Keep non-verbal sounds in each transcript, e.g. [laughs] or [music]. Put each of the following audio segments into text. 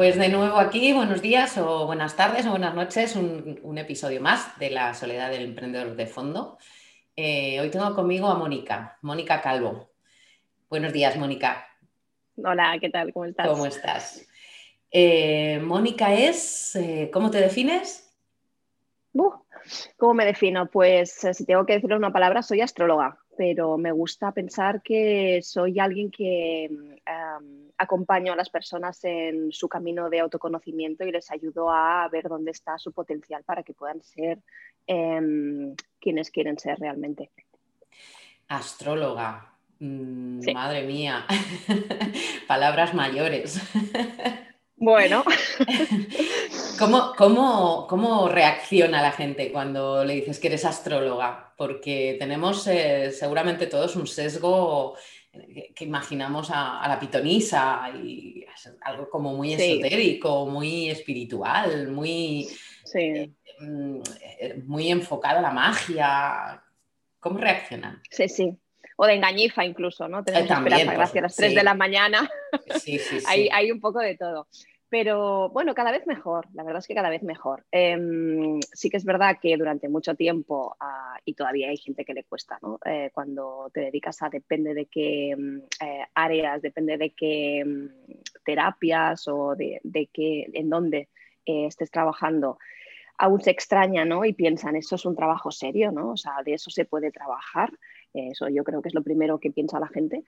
Pues de nuevo aquí, buenos días o buenas tardes o buenas noches, un, episodio más de la soledad del emprendedor de fondo. Eh, hoy tengo conmigo a Mónica, Mónica Calvo. Buenos días, Mónica. Hola, ¿qué tal? ¿Cómo estás? ¿Cómo estás? Eh, Mónica es, eh, ¿cómo te defines? ¿Cómo me defino? Pues si tengo que decirle una palabra, soy astróloga pero me gusta pensar que soy alguien que em, acompaño a las personas en su camino de autoconocimiento y les ayudo a ver dónde está su potencial para que puedan ser em, quienes quieren ser realmente. Astróloga, mm, madre mía, [laughs] palabras mayores. [laughs] Bueno. [laughs] ¿Cómo, reacciona la gente cuando le dices que eres astróloga? Porque tenemos eh, seguramente todos un sesgo que, imaginamos a, la pitonisa y algo como muy esotérico, muy espiritual, muy, eh, mm, eh, muy enfocado a la magia. ¿Cómo reaccionan? Sí, sí. O de engañifa incluso, ¿no? Tenemos esperanza, gracias a las 3 de la mañana. Sí, sí, [laughs] sí. hay, hay un poco de todo. Pero bueno, cada vez mejor, la verdad es que cada vez mejor. Em, sí que es verdad que durante mucho tiempo, ah, y todavía hay gente que le cuesta, ¿no? Eh, cuando te dedicas a, depende de qué mm, eh, áreas, depende de qué mm, terapias o de, de qué, en dónde eh, estés trabajando, aún se extraña, ¿no? Y piensan, eso es un trabajo serio, ¿no? O sea, de eso se puede trabajar. Eso yo creo que es lo primero que piensa la gente.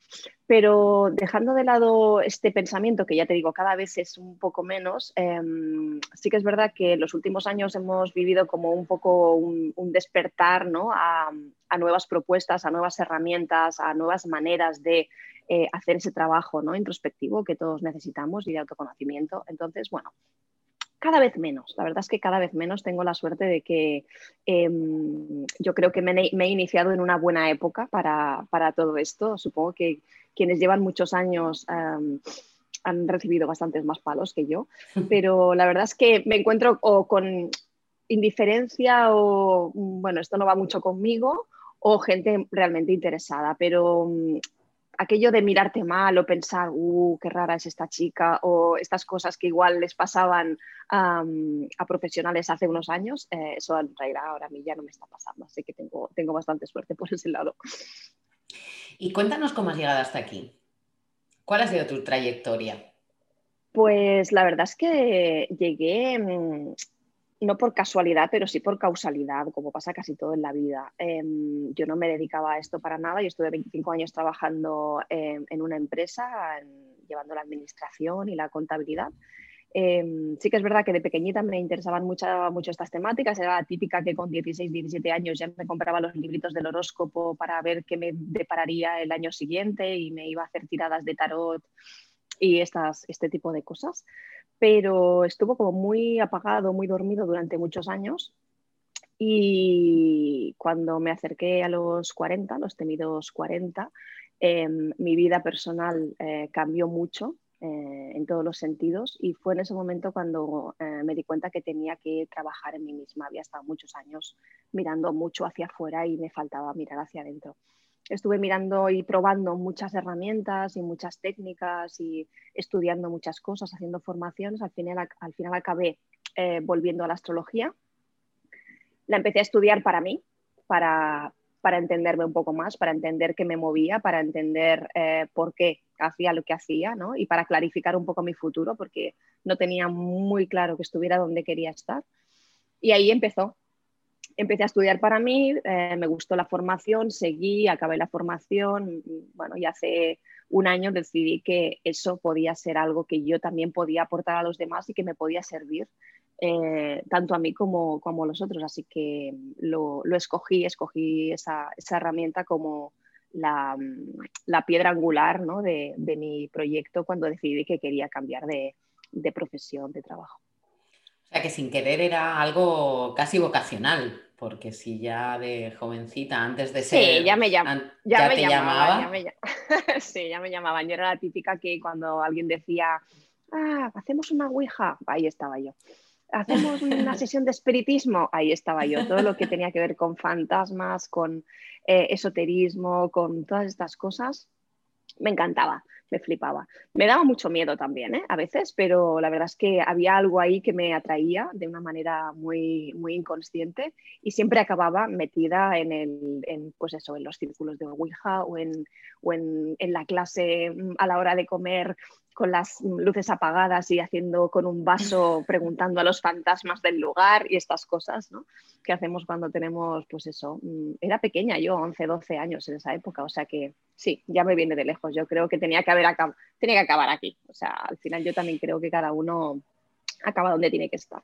Pero dejando de lado este pensamiento, que ya te digo, cada vez es un poco menos, em, sí que es verdad que en los últimos años hemos vivido como un poco un, despertar a, nuevas propuestas, a nuevas herramientas, a nuevas maneras de eh, hacer ese trabajo ¿no? introspectivo que todos necesitamos y de autoconocimiento. Entonces, bueno, cada vez menos. La verdad es que cada vez menos tengo la suerte de que em, yo creo que me, he iniciado en una buena época para, todo esto. Supongo que quienes llevan muchos años han recibido bastantes más palos que yo, [laughs] pero la verdad es que me encuentro con indiferencia o, bueno, esto no va mucho conmigo o gente realmente interesada, pero aquello de mirarte mal o pensar, uh, qué rara es esta chica, o estas cosas que igual les pasaban a profesionales hace unos años, eh, eso en realidad ahora a mí ya no me está pasando, así que tengo, tengo bastante suerte por ese lado. Y cuéntanos cómo has llegado hasta aquí. ¿Cuál ha sido tu trayectoria? Pues la verdad es que llegué, mm, no por casualidad, pero sí por causalidad, como pasa casi todo en la vida. Em, yo no me dedicaba a esto para nada, yo estuve 25 años trabajando en una empresa, llevando la administración y la contabilidad. Em, sí que es verdad que de pequeñita me interesaban mucho, mucho estas temáticas, era típica que con 16, 17 años ya me compraba los libritos del horóscopo para ver qué me depararía el año siguiente y me iba a hacer tiradas de tarot y estas, este tipo de cosas pero estuvo como muy apagado, muy dormido durante muchos años. Y cuando me acerqué a los 40, los temidos 40, em, mi vida personal eh, cambió mucho eh, en todos los sentidos y fue en ese momento cuando eh, me di cuenta que tenía que trabajar en mí misma. Había estado muchos años mirando mucho hacia afuera y me faltaba mirar hacia adentro estuve mirando y probando muchas herramientas y muchas técnicas y estudiando muchas cosas, haciendo formaciones. Al final, al final acabé eh, volviendo a la astrología. La empecé a estudiar para mí, para, para entenderme un poco más, para entender qué me movía, para entender eh, por qué hacía lo que hacía ¿no? y para clarificar un poco mi futuro, porque no tenía muy claro que estuviera donde quería estar. Y ahí empezó empecé a estudiar para mí, eh, me gustó la formación, seguí, acabé la formación, bueno, y hace un año decidí que eso podía ser algo que yo también podía aportar a los demás y que me podía servir eh, tanto a mí como, como, a los otros. Así que lo, escogí, escogí esa, herramienta como la, piedra angular de, mi proyecto cuando decidí que quería cambiar de profesión, de trabajo. O sea que sin querer era algo casi vocacional, porque si ya de jovencita, antes de ser. Sí, ya me, ya, me llamaba. [laughs] sí, ya me llamaban. Yo era la típica que cuando alguien decía, ah, hacemos una ouija, ahí estaba yo. Hacemos una [laughs] sesión de espiritismo, ahí estaba yo. Todo lo que tenía que ver con fantasmas, con eh, esoterismo, con todas estas cosas, me encantaba me flipaba. Me daba mucho miedo también, ¿eh? a veces, pero la verdad es que había algo ahí que me atraía de una manera muy, muy inconsciente y siempre acababa metida en, el, en, pues eso, en los círculos de Ouija o, en, o en, en la clase mm, a la hora de comer con las luces apagadas y haciendo con un vaso, [laughs] preguntando a los fantasmas del lugar y estas cosas, ¿no? Que hacemos cuando tenemos, pues eso, mm, era pequeña yo, 11, 12 años en esa época, o sea que sí, ya me viene de lejos, yo creo que tenía que, haber tenía que acabar aquí, o sea, al final yo también creo que cada uno acaba donde tiene que estar.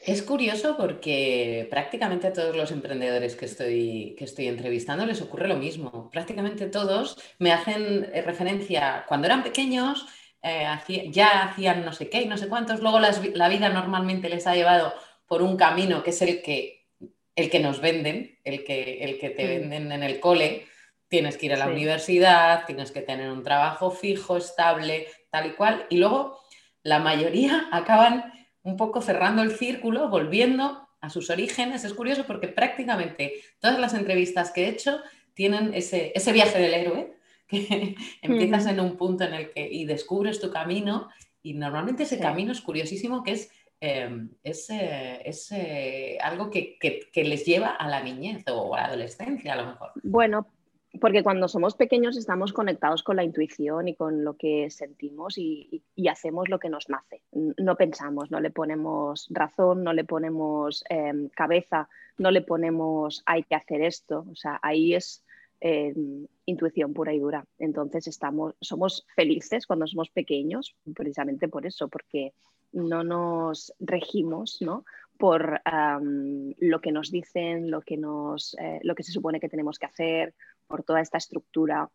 Es curioso porque prácticamente a todos los emprendedores que estoy, que estoy entrevistando les ocurre lo mismo. Prácticamente todos me hacen eh, referencia cuando eran pequeños eh, ya hacían no sé qué y no sé cuántos, luego la vida normalmente les ha llevado por un camino que es el que, el que nos venden, el que, el que te mm. venden en el cole, tienes que ir a la universidad, tienes que tener un trabajo fijo, estable, tal y cual, y luego la mayoría [laughs] acaban un poco cerrando el círculo, volviendo a sus orígenes. Es curioso porque prácticamente todas las entrevistas que he hecho tienen ese, ese viaje del héroe, [laughs] que empiezas en un punto en el que y descubres tu camino y normalmente ese camino es curiosísimo que es, em, es, eh, algo que, les lleva a la niñez o a la adolescencia a lo mejor. Bueno, porque cuando somos pequeños estamos conectados con la intuición y con lo que sentimos y, hacemos lo que nos nace. No pensamos, no le ponemos razón, no le ponemos em, cabeza, no le ponemos hay que hacer esto. O sea, ahí es intuición pura y dura. Entonces estamos, somos felices cuando somos pequeños, precisamente por eso, porque no nos regimos ¿no? por lo que nos dicen, lo que, nos, eh, lo que se supone que tenemos que hacer, por toda esta estructura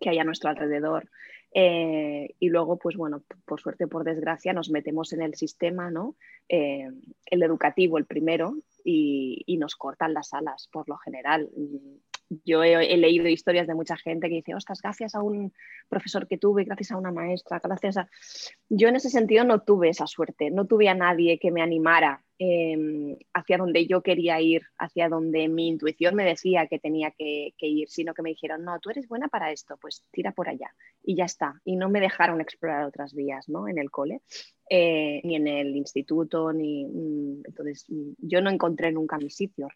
que hay a nuestro alrededor. Eh, y luego, pues bueno, por suerte, por desgracia, nos metemos en el sistema, ¿no? Eh, el educativo, el primero, y, y, nos cortan las alas, por lo general yo he, leído historias de mucha gente que dice, ostras, gracias a un profesor que tuve, gracias a una maestra, gracias a... Yo en ese sentido no tuve esa suerte, no tuve a nadie que me animara em, hacia donde yo quería ir, hacia donde mi intuición me decía que tenía que, ir, sino que me dijeron, no, tú eres buena para esto, pues tira por allá y ya está. Y no me dejaron explorar otras vías ¿no? en el cole. Eh, ni en el instituto, ni mm, entonces mm, yo no encontré nunca mi sitio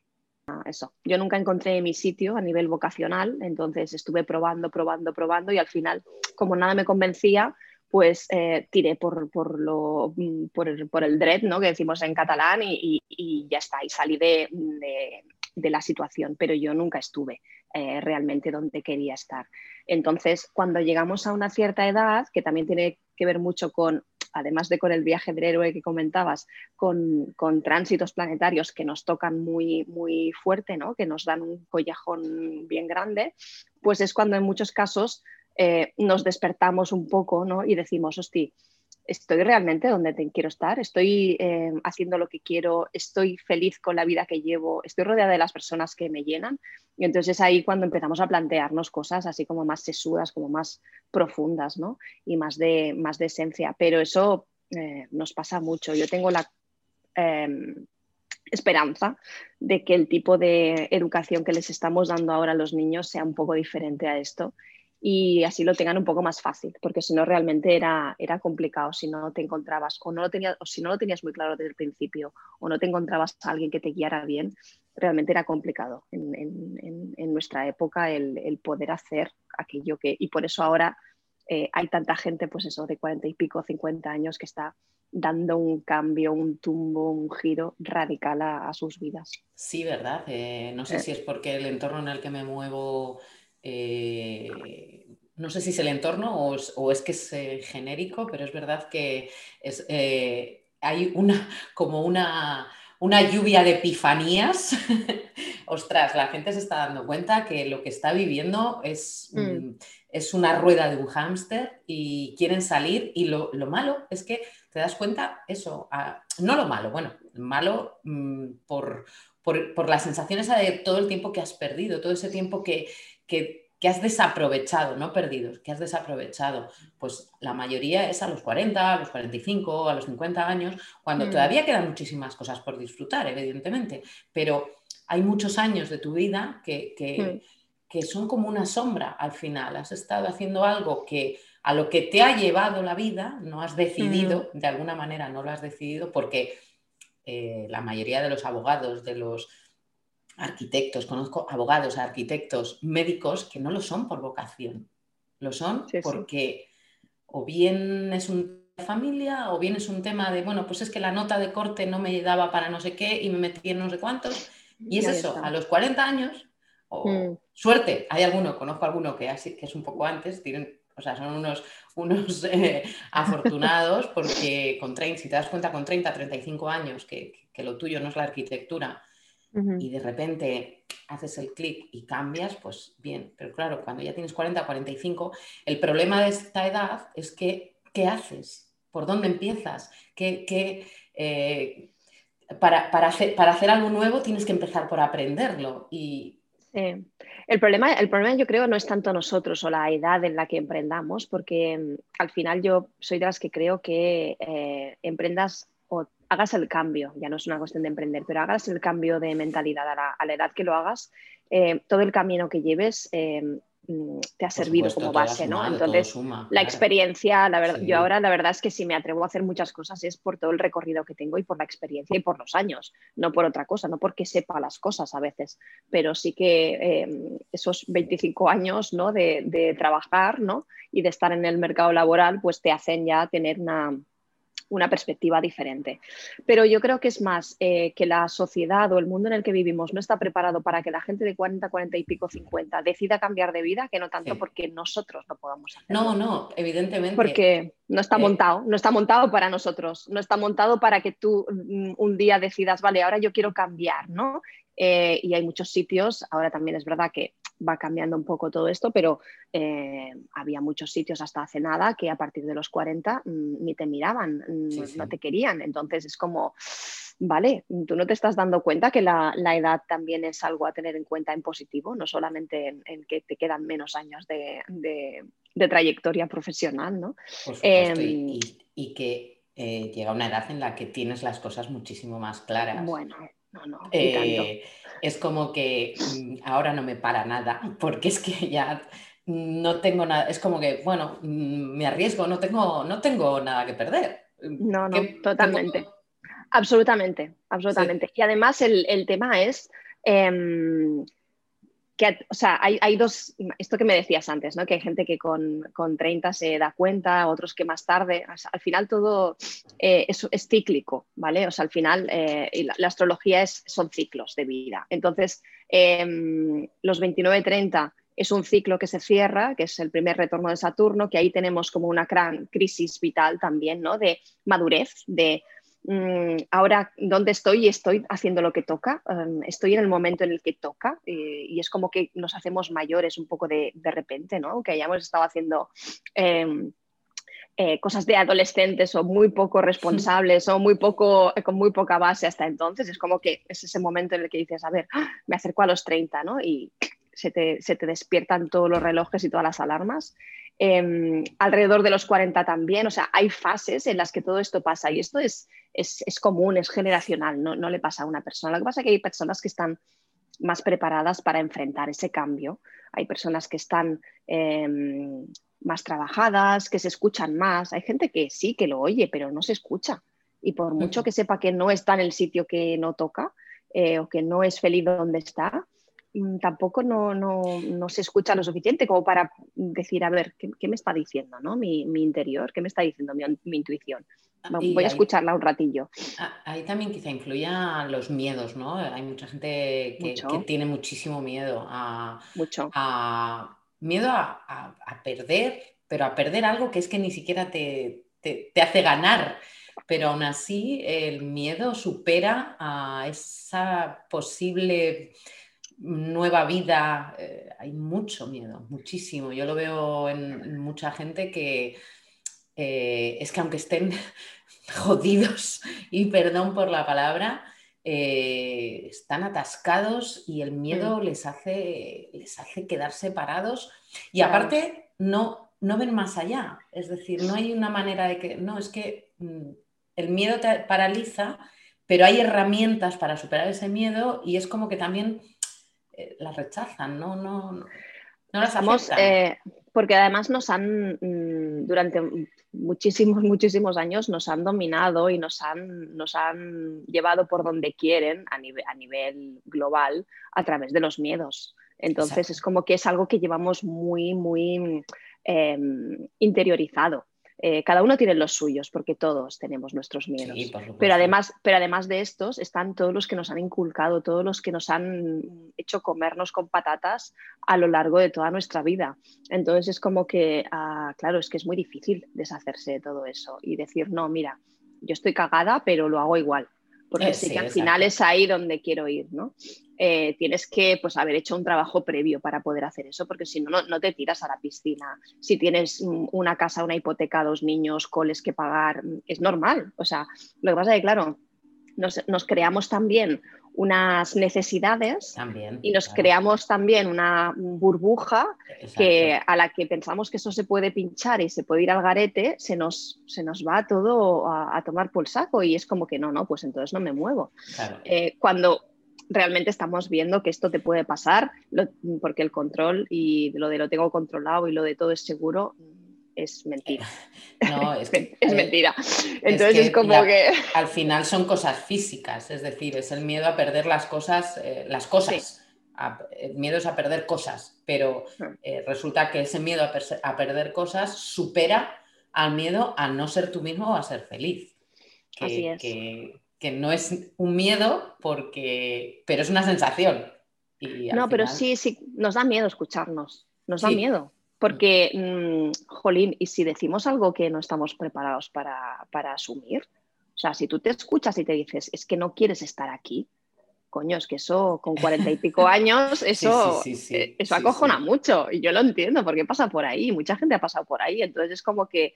eso. Yo nunca encontré mi sitio a nivel vocacional, entonces estuve probando, probando, probando y al final, como nada me convencía, pues eh, tiré por, por, lo, mm, por, el, dread, ¿no? que decimos en catalán, y, ya está, y salí de, de, la situación, pero yo nunca estuve eh, realmente donde quería estar. Entonces, cuando llegamos a una cierta edad, que también tiene que ver mucho con además de con el viaje del héroe que comentabas, con, tránsitos planetarios que nos tocan muy, muy fuerte, ¿no? que nos dan un collejón bien grande, pues es cuando en muchos casos eh, nos despertamos un poco ¿no? y decimos, hostia, estoy realmente donde quiero estar, estoy eh, haciendo lo que quiero, estoy feliz con la vida que llevo, estoy rodeada de las personas que me llenan. Y entonces es ahí cuando empezamos a plantearnos cosas así como más sesudas, como más profundas, ¿no? Y más de, más de esencia. Pero eso eh, nos pasa mucho. Yo tengo la em, esperanza de que el tipo de educación que les estamos dando ahora a los niños sea un poco diferente a esto y así lo tengan un poco más fácil, porque si no realmente era, era complicado si no te encontrabas o, no lo tenías, o si no lo tenías muy claro desde el principio o no te encontrabas a alguien que te guiara bien, realmente era complicado en, en, en nuestra época el, el, poder hacer aquello que... Y por eso ahora eh, hay tanta gente, pues eso, de cuarenta y pico, 50 años que está dando un cambio, un tumbo, un giro radical a, sus vidas. Sí, ¿verdad? Eh, no sé eh. si es porque el entorno en el que me muevo eh, no sé si es el entorno o es, que es eh, genérico, pero es verdad que eh, hay una, como una, lluvia de epifanías. [laughs] Ostras, la gente se está dando cuenta que lo que está viviendo es, mm. Mm, es una rueda de un hámster y quieren salir y lo, malo es que te das cuenta, eso, no lo malo, bueno, malo mm, por, por, la sensación esa de todo el tiempo que has perdido, todo ese tiempo que, que, has desaprovechado, no perdidos, que has desaprovechado. Pues la mayoría es a los 40, a los 45, a los 50 años, cuando mm. todavía quedan muchísimas cosas por disfrutar, evidentemente, pero hay muchos años de tu vida que, que, que son como una sombra al final. Has estado haciendo algo que a lo que te ha llevado la vida, no has decidido, mm. de alguna manera no lo has decidido, porque eh, la mayoría de los abogados, de los arquitectos, conozco abogados, arquitectos, médicos que no lo son por vocación, lo son porque o bien es un familia o bien es un tema de, bueno, pues es que la nota de corte no me daba para no sé qué y me metí en no sé cuántos. Y es eso, a los 40 años, o mm. suerte, hay alguno, conozco alguno que, así, que es un poco antes, tienen, o sea, son unos, [laughs] unos eh, afortunados porque con 30, si te das cuenta con 30, 35 años que, que lo tuyo no es la arquitectura, y de repente haces el clic y cambias, pues bien, pero claro, cuando ya tienes 40, 45, el problema de esta edad es que, ¿qué haces? ¿Por dónde empiezas? ¿Qué, eh, para, para, hacer, para hacer algo nuevo tienes que empezar por aprenderlo y, el, problema, el problema yo creo no es tanto nosotros o la edad en la que emprendamos, porque mm, al final yo soy de las que creo que eh, emprendas hagas el cambio, ya no es una cuestión de emprender, pero hagas el cambio de mentalidad a la, edad que lo hagas, eh, todo el camino que lleves eh, mm, te ha servido como base, ¿no? Entonces, la experiencia, la verdad, yo ahora la verdad es que si me atrevo a hacer muchas cosas es por todo el recorrido que tengo y por la experiencia y por los años, no por otra cosa, no porque sepa las cosas a veces, pero sí que eh, esos 25 años, ¿no? De, de trabajar, ¿no? Y de estar en el mercado laboral, pues te hacen ya tener una una perspectiva diferente. Pero yo creo que es más eh, que la sociedad o el mundo en el que vivimos no está preparado para que la gente de 40, 40 y pico, 50 decida cambiar de vida, que no tanto porque nosotros no podamos hacerlo. No, no, evidentemente. Porque no está eh, montado, no está montado para nosotros, no está montado para que tú mm, un día decidas, vale, ahora yo quiero cambiar, ¿no? Eh, y hay muchos sitios, ahora también es verdad que va cambiando un poco todo esto, pero eh, había muchos sitios hasta hace nada que a partir de los 40 mm, ni te miraban, mm, no te querían. Entonces es como, vale, tú no te estás dando cuenta que la, edad también es algo a tener en cuenta en positivo, no solamente en, que te quedan menos años de, trayectoria profesional, ¿no? Em, y, que eh, llega una edad en la que tienes las cosas muchísimo más claras. Bueno, no, no. Eh, es como que mm, ahora no me para nada, [laughs] porque es que ya no tengo nada, es como que, bueno, mm, me arriesgo, no tengo, no tengo nada que perder. No, no, totalmente. Absolutamente, absolutamente. Y además el, tema es em, que, o sea, hay, dos, esto que me decías antes, ¿no? Que hay gente que con, con 30 se da cuenta, otros que más tarde, al final todo eh, es, cíclico, ¿vale? O sea, al final eh, la, astrología es, son ciclos de vida. Entonces, em, los 29-30 es un ciclo que se cierra, que es el primer retorno de Saturno, que ahí tenemos como una gran crisis vital también, ¿no? De madurez, de ahora dónde estoy estoy haciendo lo que toca, em, estoy en el momento en el que toca eh, y es como que nos hacemos mayores un poco de, repente, ¿no? Que hayamos estado haciendo em, eh, cosas de adolescentes o muy poco responsables o muy poco, con muy poca base hasta entonces, es como que es ese momento en el que dices, a ver, ¡ah! me acerco a los 30, ¿no? Y se te, se te despiertan todos los relojes y todas las alarmas Em, alrededor de los 40 también, o sea, hay fases en las que todo esto pasa y esto es, es, común, es generacional, no, le pasa a una persona. Lo que pasa es que hay personas que están más preparadas para enfrentar ese cambio, hay personas que están em, más trabajadas, que se escuchan más, hay gente que sí, que lo oye, pero no se escucha. Y por mucho que sepa que no está en el sitio que no toca eh, o que no es feliz donde está, tampoco no, se escucha lo suficiente como para decir, a ver, ¿qué, me está diciendo ¿no? mi, interior? ¿Qué me está diciendo mi, intuición? Voy a escucharla un ratillo. Ahí también quizá influyan los miedos, ¿no? Hay mucha gente que, tiene muchísimo miedo a, Mucho. a miedo a, perder, pero a perder algo que es que ni siquiera te, te hace ganar pero aún así el miedo supera a esa posible nueva vida, eh, hay mucho miedo, muchísimo. Yo lo veo en, mucha gente que eh, es que aunque estén [laughs] jodidos, y perdón por la palabra, eh, están atascados y el miedo mm. les, hace, les hace quedar separados y aparte no, no ven más allá. Es decir, no hay una manera de que, no, es que mm, el miedo te paraliza, pero hay herramientas para superar ese miedo y es como que también eh, las rechazan, no, no, no, las eh, porque además nos han, mm, durante muchísimos, muchísimos años, nos han dominado y nos han, nos han llevado por donde quieren a nivel, a nivel global a través de los miedos. Entonces es como que es algo que llevamos muy, muy em, interiorizado. Eh, cada uno tiene los suyos, porque todos tenemos nuestros miedos. pero, además, pero además de estos están todos los que nos han inculcado, todos los que nos han hecho comernos con patatas a lo largo de toda nuestra vida. Entonces es como que, ah, claro, es que es muy difícil deshacerse de todo eso y decir, no, mira, yo estoy cagada, pero lo hago igual porque eh, sí, que al final es ahí donde quiero ir, ¿no? Eh, tienes que pues, haber hecho un trabajo previo para poder hacer eso, porque si no, no te tiras a la piscina. Si tienes una casa, una hipoteca, dos niños, coles que pagar, es normal. O sea, lo que pasa es que, claro, nos, nos creamos también unas necesidades y nos creamos también una burbuja que a la que pensamos que eso se puede pinchar y se puede ir al garete, se nos, se nos va todo a, tomar por saco y es como que no, no, pues entonces no me muevo. Eh, cuando realmente estamos viendo que esto te puede pasar, porque el control y lo de lo tengo controlado y lo de todo es seguro, es mentira. [laughs] No, es, [laughs] es mentira. Entonces es, como que... Al final son cosas físicas, es decir, es el miedo a perder las cosas, eh, las cosas. el miedo es a perder cosas, pero eh, resulta que ese miedo a, perder cosas supera al miedo a no ser tú mismo o a ser feliz. Que, Así es. Que, no es un miedo, porque, pero es una sensación. no, pero sí, sí, nos da miedo escucharnos, nos da miedo. Porque, mm, jolín, y si decimos algo que no estamos preparados para, asumir, o sea, si tú te escuchas y te dices, es que no quieres estar aquí, coño, es que eso con cuarenta y pico [laughs] años, eso, eh, eso acojona mucho. Y yo lo entiendo, porque pasa por ahí, mucha gente ha pasado por ahí. Entonces es como que,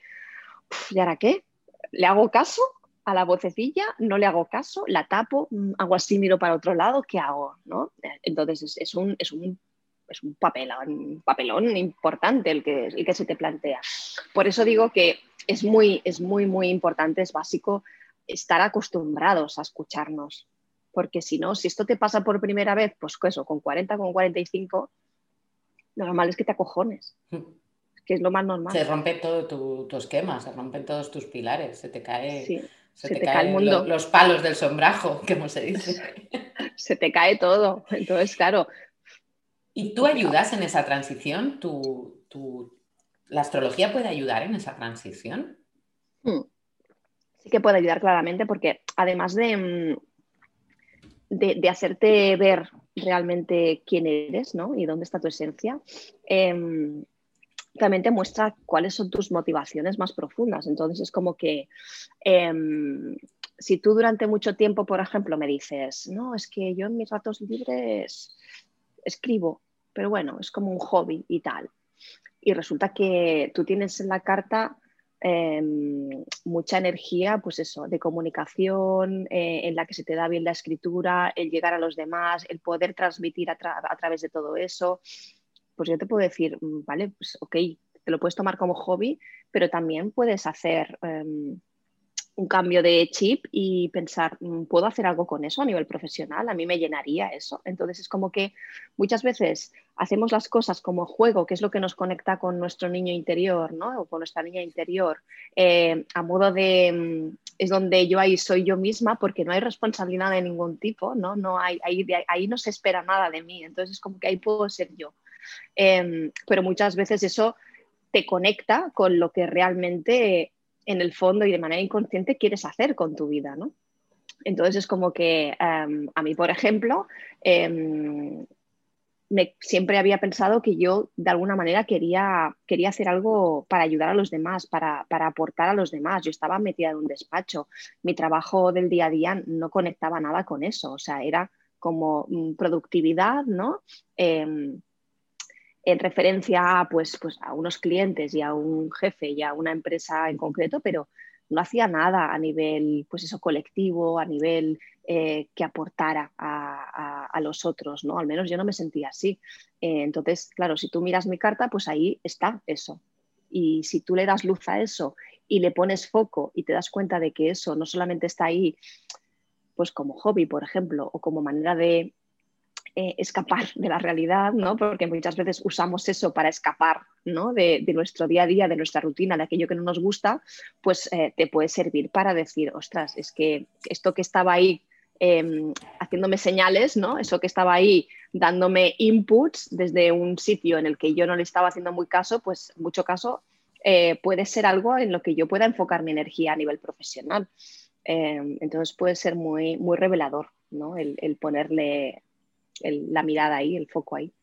¿y ahora qué? ¿Le hago caso a la vocecilla? ¿No le hago caso? ¿La tapo? Mm, ¿Hago así, miro para otro lado? ¿Qué hago? ¿no? Entonces es, un, es un es un papelón, un papelón importante el que, el que se te plantea. Por eso digo que es muy, es muy, muy importante, es básico estar acostumbrados a escucharnos. Porque si no, si esto te pasa por primera vez, pues eso, con 40, con 45, lo normal es que te acojones. Que es lo más normal. Se rompe todo tu, esquema, se rompen todos tus pilares, se te cae. Se, te, cae el mundo. Los, palos del sombrajo, [laughs] como se dice. se te cae todo. Entonces, claro, ¿Y tú ayudas en esa transición? ¿La astrología puede ayudar en esa transición? Hmm. Sí que puede ayudar claramente porque además de, mm, de, hacerte ver realmente quién eres ¿no? y dónde está tu esencia, em, también te muestra cuáles son tus motivaciones más profundas. Entonces es como que em, si tú durante mucho tiempo, por ejemplo, me dices, no, es que yo en mis ratos libres escribo, pero bueno, es como un hobby y tal. Y resulta que tú tienes en la carta em, mucha energía, pues eso, de comunicación, eh, en la que se te da bien la escritura, el llegar a los demás, el poder transmitir a, través de todo eso. Pues yo te puedo decir, mm, vale, pues ok, te lo puedes tomar como hobby, pero también puedes hacer em, un cambio de chip y pensar, mm, ¿puedo hacer algo con eso a nivel profesional? A mí me llenaría eso. Entonces es como que muchas veces hacemos las cosas como juego, que es lo que nos conecta con nuestro niño interior, ¿no? O con nuestra niña interior, eh, a modo de, mm, es donde yo ahí soy yo misma porque no hay responsabilidad de ningún tipo, ¿no? no hay, ahí, ahí no se espera nada de mí, entonces es como que ahí puedo ser yo. Em, pero muchas veces eso te conecta con lo que realmente en el fondo y de manera inconsciente quieres hacer con tu vida, ¿no? Entonces es como que em, a mí, por ejemplo, em, me, siempre había pensado que yo de alguna manera quería, quería hacer algo para ayudar a los demás, para, aportar a los demás. Yo estaba metida en un despacho. Mi trabajo del día a día no conectaba nada con eso. O sea, era como mm, productividad, ¿no? Em, en referencia pues, pues a unos clientes y a un jefe y a una empresa en concreto, pero no hacía nada a nivel pues eso, colectivo, a nivel eh, que aportara a, los otros, ¿no? Al menos yo no me sentía así. Eh, entonces, claro, si tú miras mi carta, pues ahí está eso. Y si tú le das luz a eso y le pones foco y te das cuenta de que eso no solamente está ahí, pues como hobby, por ejemplo, o como manera de eh, escapar de la realidad, ¿no? Porque muchas veces usamos eso para escapar, ¿no? De, nuestro día a día, de nuestra rutina, de aquello que no nos gusta, pues eh, te puede servir para decir, ostras, es que esto que estaba ahí em, haciéndome señales, ¿no? Eso que estaba ahí dándome inputs desde un sitio en el que yo no le estaba haciendo muy caso, pues mucho caso eh, puede ser algo en lo que yo pueda enfocar mi energía a nivel profesional. Em, entonces puede ser muy, muy revelador ¿no? el, ponerle la mirada ahí, el foco ahí.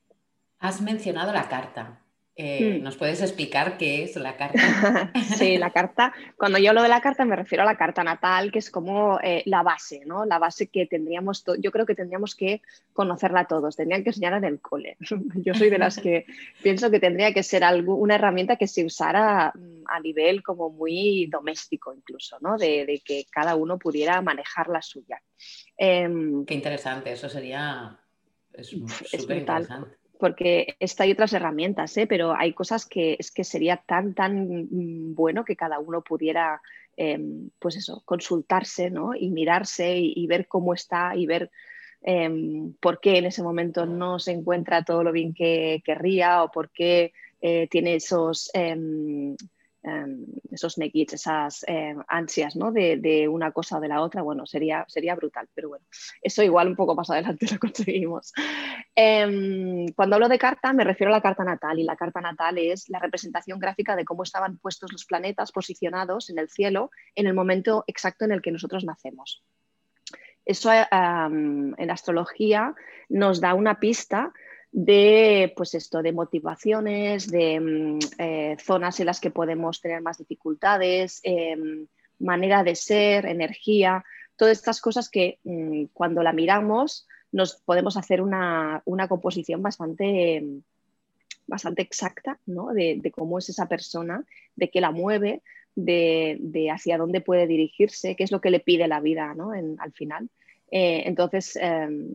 Has mencionado la carta. Eh, hmm. ¿Nos puedes explicar qué es la carta? [laughs] sí, la carta, cuando yo hablo de la carta me refiero a la carta natal, que es como eh, la base, ¿no? La base que tendríamos, yo creo que tendríamos que conocerla todos, tendrían que enseñar en el cole. [laughs] yo soy de las que [laughs] pienso que tendría que ser algo, una herramienta que se usara mm, a nivel como muy doméstico incluso, ¿no? De, que cada uno pudiera manejar la suya. Em, qué interesante, eso sería... Es súper interesante porque esta hay otras herramientas, ¿eh? pero hay cosas que es que sería tan, tan mm, bueno que cada uno pudiera, em, pues eso, consultarse ¿no? y mirarse y, ver cómo está y ver em, por qué en ese momento no se encuentra todo lo bien que querría o por qué eh, tiene esos Em, esos neguits, esas em, ansias ¿no? de, una cosa o de la otra, bueno, sería, sería brutal, pero bueno, eso igual un poco más adelante [laughs] lo conseguimos. Em, cuando hablo de carta me refiero a la carta natal y la carta natal es la representación gráfica de cómo estaban puestos los planetas posicionados en el cielo en el momento exacto en el que nosotros nacemos. Eso en astrología nos da una pista de, pues esto, de motivaciones, de mm, eh, zonas en las que podemos tener más dificultades, em, manera de ser, energía, todas estas cosas que mm, cuando la miramos nos podemos hacer una, composición bastante, bastante exacta de, cómo es esa persona, de qué la mueve, de, hacia dónde puede dirigirse, qué es lo que le pide la vida al final. Eh, entonces, em,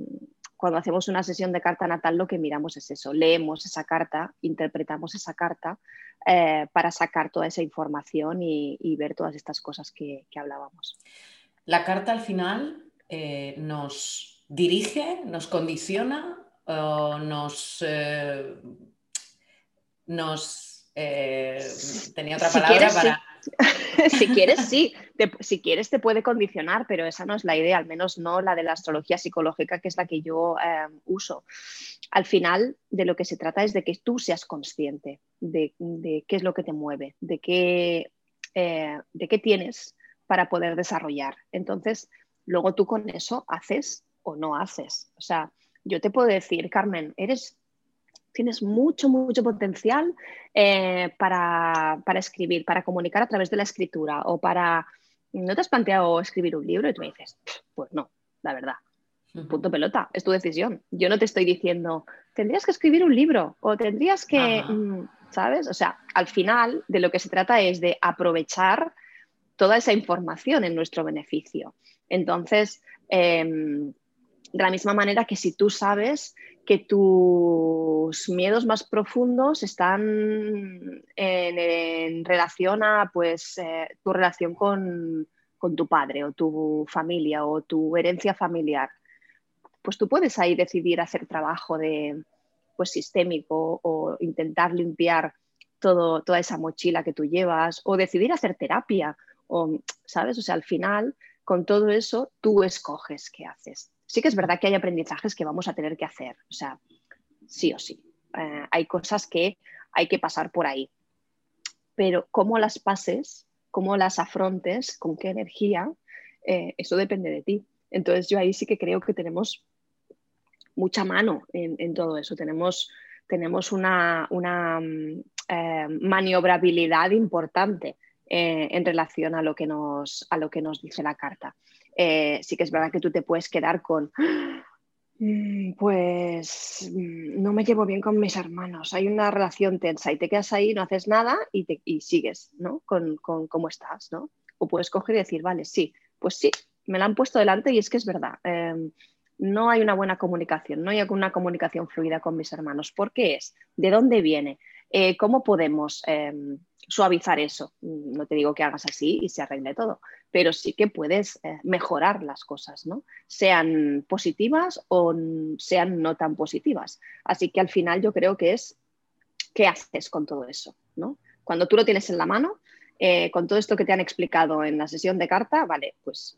cuando hacemos una sesión de carta natal lo que miramos es eso, leemos esa carta, interpretamos esa carta eh, para sacar toda esa información y, ver todas estas cosas que, hablábamos. La carta al final eh, nos dirige, nos condiciona, nos... Eh, nos tenía otra palabra para... [laughs] si quieres, [laughs] sí. si quieres, te puede condicionar, pero esa no es la idea, al menos no la de la astrología psicológica, que es la que yo em, uso. Al final, de lo que se trata es de que tú seas consciente de, qué es lo que te mueve, de qué, eh, de qué tienes para poder desarrollar. Entonces, luego tú con eso haces o no haces. O sea, yo te puedo decir, Carmen, eres tienes mucho, mucho potencial eh, para, escribir, para comunicar a través de la escritura o para... ¿No te has planteado escribir un libro? Y tú me dices, pues no, la verdad. Punto pelota, es tu decisión. Yo no te estoy diciendo, tendrías que escribir un libro o tendrías que, mm, ¿sabes? O sea, al final de lo que se trata es de aprovechar toda esa información en nuestro beneficio. Entonces, em, de la misma manera que si tú sabes que tus miedos más profundos están en, relación a pues, eh, tu relación con, tu padre o tu familia o tu herencia familiar, pues tú puedes ahí decidir hacer trabajo de, pues, sistémico o intentar limpiar todo, toda esa mochila que tú llevas o decidir hacer terapia o, ¿sabes? O sea, al final, con todo eso, tú escoges qué haces sí que es verdad que hay aprendizajes que vamos a tener que hacer, o sea, sí o sí. Eh, hay cosas que hay que pasar por ahí. Pero cómo las pases, cómo las afrontes, con qué energía, eh, eso depende de ti. Entonces yo ahí sí que creo que tenemos mucha mano en, todo eso. Tenemos, tenemos una, mm, eh, maniobrabilidad importante en relación a lo, que nos, a lo que nos dice la carta. Eh, sí que es verdad que tú te puedes quedar con, mm, pues mm, no me llevo bien con mis hermanos, hay una relación tensa y te quedas ahí, no haces nada y, te, sigues, ¿no? Con, cómo estás, ¿no? O puedes coger y decir, vale, sí, pues sí, me la han puesto delante y es que es verdad. Em, no hay una buena comunicación, no hay una comunicación fluida con mis hermanos. ¿Por qué es? ¿De dónde viene? Eh, ¿Cómo podemos em, suavizar eso? No te digo que hagas así y se arregle todo, pero sí que puedes eh, mejorar las cosas, ¿no? Sean positivas o sean no tan positivas. Así que al final yo creo que es qué haces con todo eso, ¿no? Cuando tú lo tienes en la mano, eh, con todo esto que te han explicado en la sesión de carta, vale, pues,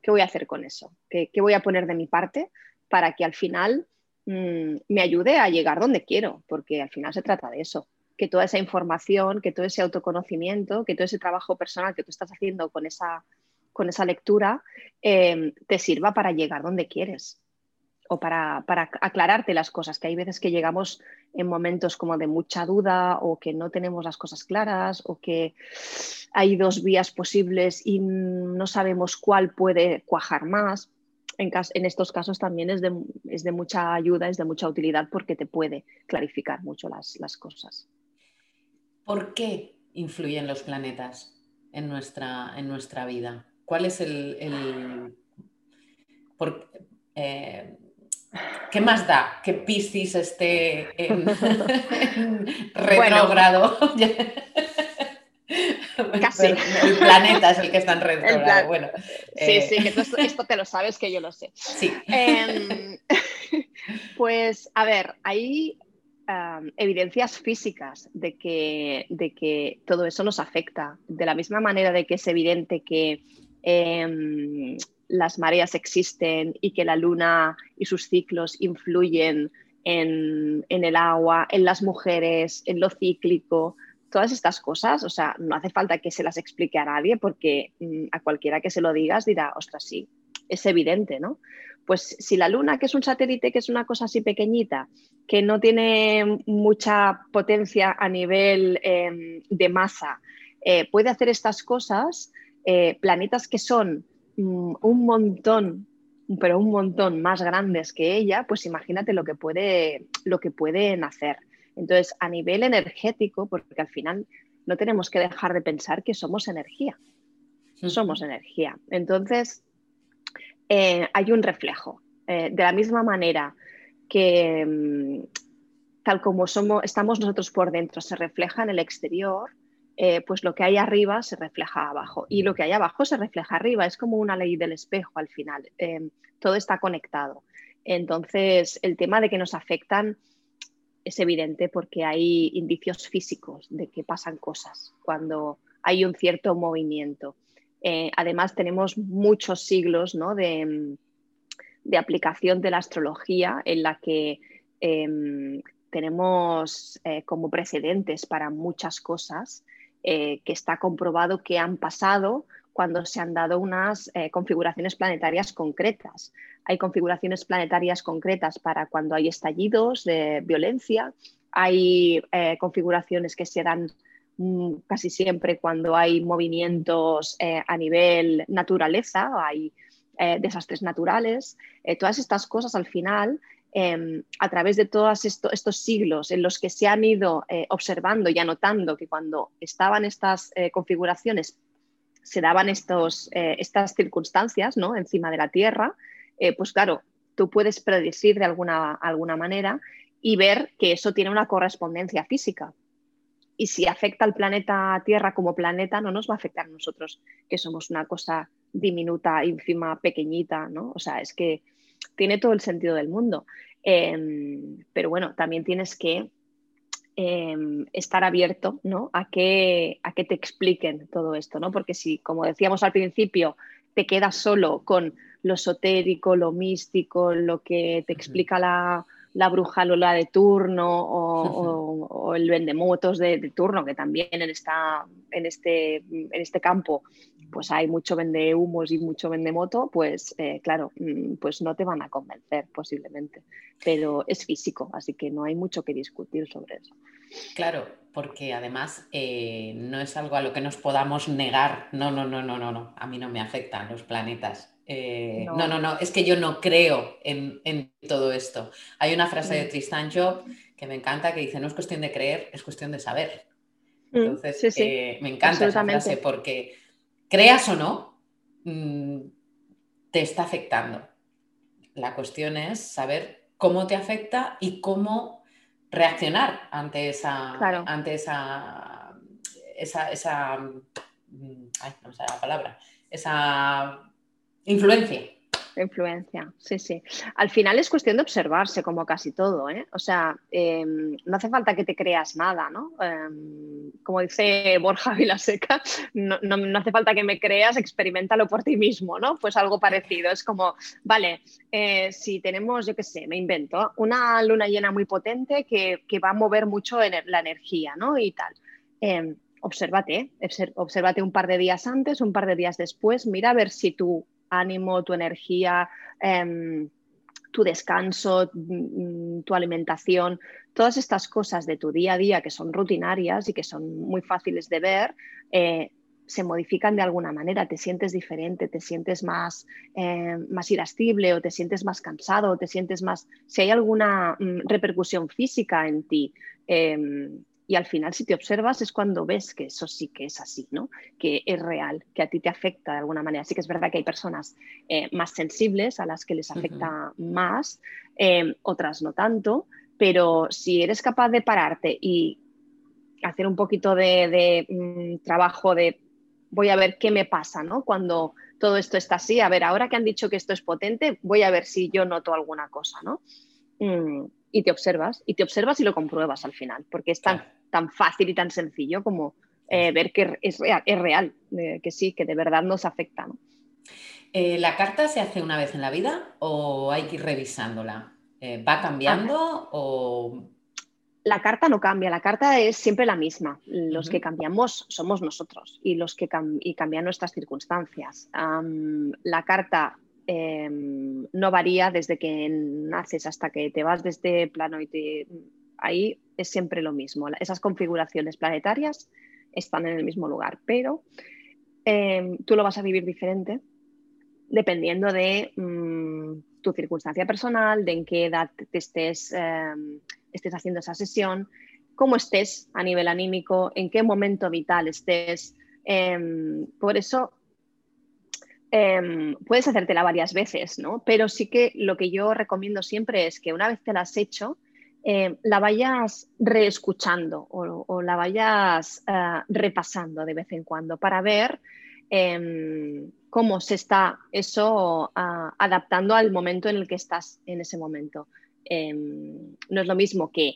¿qué voy a hacer con eso? ¿Qué, voy a poner de mi parte para que al final mm, me ayude a llegar donde quiero? Porque al final se trata de eso que toda esa información, que todo ese autoconocimiento, que todo ese trabajo personal que tú estás haciendo con esa, con esa lectura eh, te sirva para llegar donde quieres o para, aclararte las cosas, que hay veces que llegamos en momentos como de mucha duda o que no tenemos las cosas claras o que hay dos vías posibles y no sabemos cuál puede cuajar más. En, en estos casos también es de, es de, mucha ayuda, es de mucha utilidad porque te puede clarificar mucho las, las cosas. ¿Por qué influyen los planetas en nuestra, en nuestra vida? ¿Cuál es el... Eh, ¿Qué más da que Piscis esté en, [laughs] retrogrado? [laughs] Casi. El planeta es el que está en retrogrado. Bueno, sí, sí, eh, que esto, te lo sabes que yo lo sé. Sí. Em, [laughs] pues, a ver, ahí evidencias físicas de que, de que, todo eso nos afecta. De la misma manera de que es evidente que em, las mareas existen y que la luna y sus ciclos influyen en, el agua, en las mujeres, en lo cíclico, todas estas cosas, o sea, no hace falta que se las explique a nadie porque mm, a cualquiera que se lo digas dirá, ostras, sí, es evidente, ¿no? Pues si la Luna, que es un satélite, que es una cosa así pequeñita, que no tiene mucha potencia a nivel em, de masa, eh, puede hacer estas cosas, eh, planetas que son mm, un montón, pero un montón más grandes que ella, pues imagínate lo que, puede, lo que pueden hacer. Entonces, a nivel energético, porque al final no tenemos que dejar de pensar que somos energía. Somos energía. Entonces, eh, hay un reflejo. Eh, de la misma manera que mm, tal como somos, estamos nosotros por dentro, se refleja en el exterior, eh, pues lo que hay arriba se refleja abajo y lo que hay abajo se refleja arriba. Es como una ley del espejo al final. todo está conectado. Entonces, el tema de que nos afectan es evidente porque hay indicios físicos de que pasan cosas cuando hay un cierto movimiento. Eh, además, tenemos muchos siglos de, aplicación de la astrología en la que em, tenemos eh, como precedentes para muchas cosas eh, que está comprobado que han pasado cuando se han dado unas configuraciones planetarias concretas. Hay configuraciones planetarias concretas para cuando hay estallidos de violencia, hay configuraciones que se dan casi siempre cuando hay movimientos eh, a nivel naturaleza, hay eh, desastres naturales, eh, todas estas cosas al final, em, a través de todos estos siglos en los que se han ido observando y anotando que cuando estaban estas configuraciones se daban estos, estas circunstancias ¿no? encima de la Tierra, pues claro, tú puedes predecir de alguna, alguna manera y ver que eso tiene una correspondencia física y si afecta al planeta Tierra como planeta, no nos va a afectar a nosotros, que somos una cosa diminuta, ínfima, pequeñita, ¿no? O sea, es que tiene todo el sentido del mundo. Em, pero bueno, también tienes que em, estar abierto ¿no? a, que, a que te expliquen todo esto, ¿no? Porque si, como decíamos al principio, te quedas solo con lo esotérico, lo místico, lo que te explica la, la bruja Lola de turno o, [laughs] el vendemotos de, de, turno, que también en, esta, en, este, en este campo pues hay mucho vende humos y mucho vendemoto, pues eh, claro, mm, pues no te van a convencer posiblemente, pero es físico, así que no hay mucho que discutir sobre eso. Claro, porque además eh, no es algo a lo que nos podamos negar, no, no, no, no, no, no, a mí no me afectan los planetas, eh, no. no. no, es que yo no creo en, todo esto. Hay una frase de mm. Tristan Job que me encanta que dice, no es cuestión de creer, es cuestión de saber. Mm, Entonces, eh, me encanta esa frase porque creas o no, mm, te está afectando. La cuestión es saber cómo te afecta y cómo reaccionar ante esa, ante esa, esa, esa ay, no sé la palabra, esa influencia. Influencia, sí, sí. Al final es cuestión de observarse, como casi todo, ¿eh? O sea, em, no hace falta que te creas nada, ¿no? Em, como dice Borja Vilaseca, no, no, hace falta que me creas, experimentalo por ti mismo, ¿no? Pues algo parecido. Es como, vale, eh, si tenemos, yo qué sé, me invento, una luna llena muy potente que, va a mover mucho la energía, ¿no? Y tal. Em, obsérvate, obsérvate un par de días antes, un par de días después, mira a ver si tú ánimo, tu energía, em, tu descanso, mm, tu alimentación, todas estas cosas de tu día a día que son rutinarias y que son muy fáciles de ver, eh, se modifican de alguna manera, te sientes diferente, te sientes más, eh, más irascible o te sientes más cansado o te sientes más... Si hay alguna mm, repercusión física en ti, em, y al final, si te observas, es cuando ves que eso sí que es así, ¿no? Que es real, que a ti te afecta de alguna manera. Sí que es verdad que hay personas eh, más sensibles a las que les afecta más, em, otras no tanto, pero si eres capaz de pararte y hacer un poquito de, mm, trabajo de voy a ver qué me pasa, ¿no? Cuando todo esto está así, a ver, ahora que han dicho que esto es potente, voy a ver si yo noto alguna cosa, ¿no? Mm, y te observas, y te observas y lo compruebas al final, porque es tan, tan fácil y tan sencillo como eh, ver que es real, es real eh, que sí, que de verdad nos afecta. Eh, ¿La carta se hace una vez en la vida o hay que ir revisándola? ¿Va cambiando o...? La carta no cambia, la carta es siempre la misma. Los que cambiamos somos nosotros y los que y cambian nuestras circunstancias. la carta Em, no varía desde que naces hasta que te vas de este plano y ahí es siempre lo mismo. Esas configuraciones planetarias están en el mismo lugar, pero em, tú lo vas a vivir diferente dependiendo de mm, tu circunstancia personal, de en qué edad te estés, em, estés haciendo esa sesión, cómo estés a nivel anímico, en qué momento vital estés. por eso Em, puedes hacértela varias veces, ¿no? Pero sí que lo que yo recomiendo siempre es que una vez te la has hecho, em, la vayas reescuchando o, la vayas eh, repasando de vez en cuando para ver em, cómo se está eso ah, adaptando al momento en el que estás en ese momento. no es lo mismo que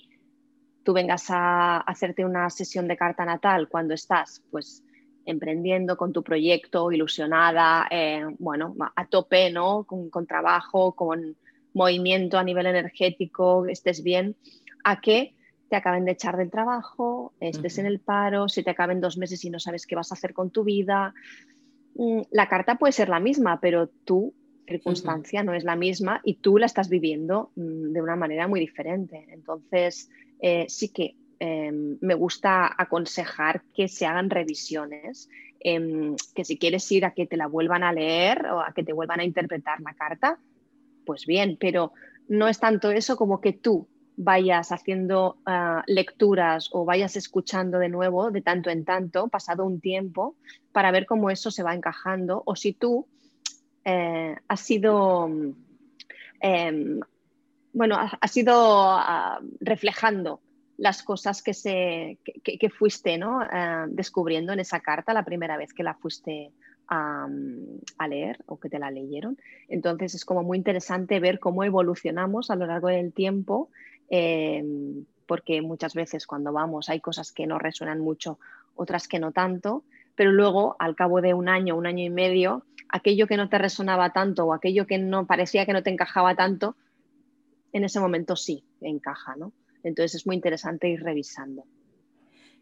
tú vengas a hacerte una sesión de carta natal cuando estás, pues, emprendiendo con tu proyecto, ilusionada, eh, bueno, a tope, ¿no? Con, trabajo, con movimiento a nivel energético, estés bien, a que te acaben de echar del trabajo, estés en el paro, si te acaben dos meses y no sabes qué vas a hacer con tu vida. Mm, la carta puede ser la misma, pero tu circunstancia no es la misma y tú la estás viviendo mm, de una manera muy diferente. Entonces, eh, sí que Em, me gusta aconsejar que se hagan revisiones, em, que si quieres ir a que te la vuelvan a leer o a que te vuelvan a interpretar la carta, pues bien, pero no es tanto eso como que tú vayas haciendo ah, lecturas o vayas escuchando de nuevo de tanto en tanto, pasado un tiempo, para ver cómo eso se va encajando o si tú eh, has sido, em, bueno, has ido ah, reflejando las cosas que, se, que, fuiste ¿no? Eh, descubriendo en esa carta la primera vez que la fuiste a, leer o que te la leyeron. Entonces es como muy interesante ver cómo evolucionamos a lo largo del tiempo, em, porque muchas veces cuando vamos hay cosas que no resuenan mucho, otras que no tanto, pero luego al cabo de un año, un año y medio, aquello que no te resonaba tanto o aquello que no parecía que no te encajaba tanto, en ese momento sí encaja, ¿no? Entonces es muy interesante ir revisando.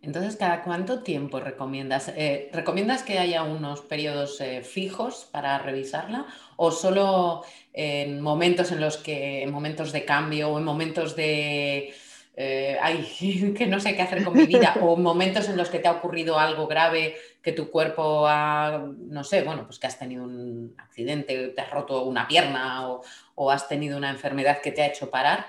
Entonces, ¿cada cuánto tiempo recomiendas? Eh, ¿Recomiendas que haya unos periodos eh, fijos para revisarla o solo en momentos en los que, en momentos de cambio o en momentos de, eh, ay, [laughs] que no sé qué hacer con mi vida o momentos en los que te ha ocurrido algo grave que tu cuerpo ha, no sé, bueno, pues que has tenido un accidente, te has roto una pierna o, o has tenido una enfermedad que te ha hecho parar?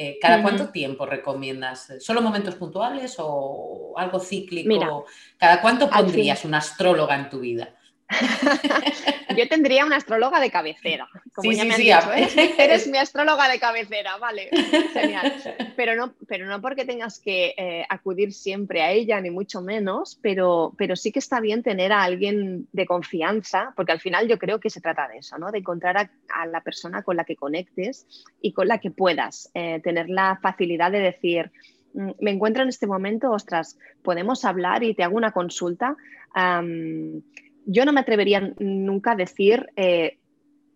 Eh, ¿Cada cuánto tiempo recomiendas? ¿Solo momentos puntuales o algo cíclico? ¿Cada cuánto pondrías una astróloga en tu vida? [laughs] Yo tendría una astróloga de cabecera. Como ya me han dicho, [laughs] eres, mi astróloga de cabecera, vale. Genial. Pero no, pero no porque tengas que eh, acudir siempre a ella, ni mucho menos, pero, pero sí que está bien tener a alguien de confianza, porque al final yo creo que se trata de eso, ¿no? De encontrar a, la persona con la que conectes y con la que puedas eh, tener la facilidad de decir mm, me encuentro en este momento, ostras, podemos hablar y te hago una consulta yo no me atrevería nunca a decir eh,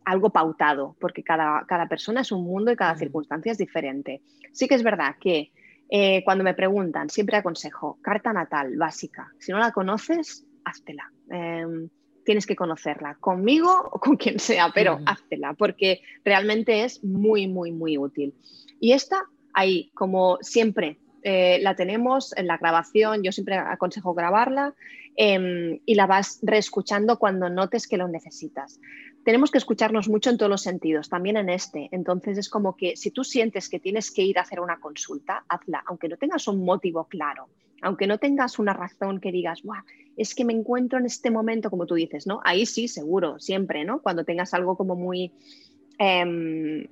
algo pautado, porque cada, cada, persona es un mundo y cada circunstancia es diferente. Sí que es verdad que eh, cuando me preguntan, siempre aconsejo, carta natal básica. Si no la conoces, háztela. Em, tienes que conocerla, conmigo o con quien sea, pero háztela, porque realmente es muy, muy, muy útil. Y esta, ahí, como siempre, eh, la tenemos en la grabación, yo siempre aconsejo grabarla em, y la vas reescuchando cuando notes que lo necesitas. Tenemos que escucharnos mucho en todos los sentidos, también en este. Entonces es como que si tú sientes que tienes que ir a hacer una consulta, hazla, aunque no tengas un motivo claro, aunque no tengas una razón que digas, es que me encuentro en este momento, como tú dices, ¿no? Ahí sí, seguro, siempre, ¿no? Cuando tengas algo como muy... Em,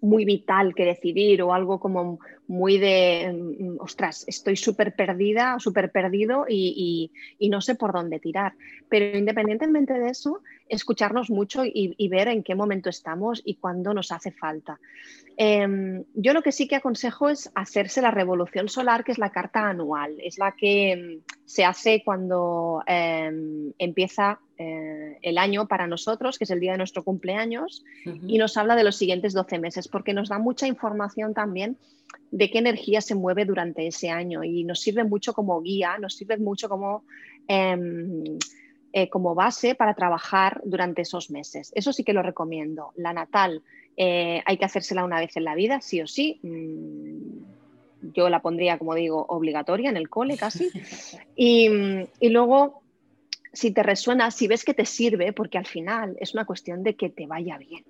muy vital que decidir o algo como muy de, mm, ostras, estoy súper perdida, súper perdido y, no sé por dónde tirar. Pero independientemente de eso, escucharnos mucho y, ver en qué momento estamos y cuándo nos hace falta. Em, yo lo que sí que aconsejo es hacerse la revolución solar, que es la carta anual, es la que em, se hace cuando em, empieza eh, el año para nosotros, que es el día de nuestro cumpleaños, y nos habla de los siguientes 12 meses, porque nos da mucha información también de qué energía se mueve durante ese año y nos sirve mucho como guía, nos sirve mucho como, em, eh, como base para trabajar durante esos meses. Eso sí que lo recomiendo. La natal eh, hay que hacérsela una vez en la vida, sí o sí. Mm, yo la pondría, como digo, obligatoria en el cole casi. [laughs] Y, y luego si te resuena, si ves que te sirve, porque al final es una cuestión de que te vaya bien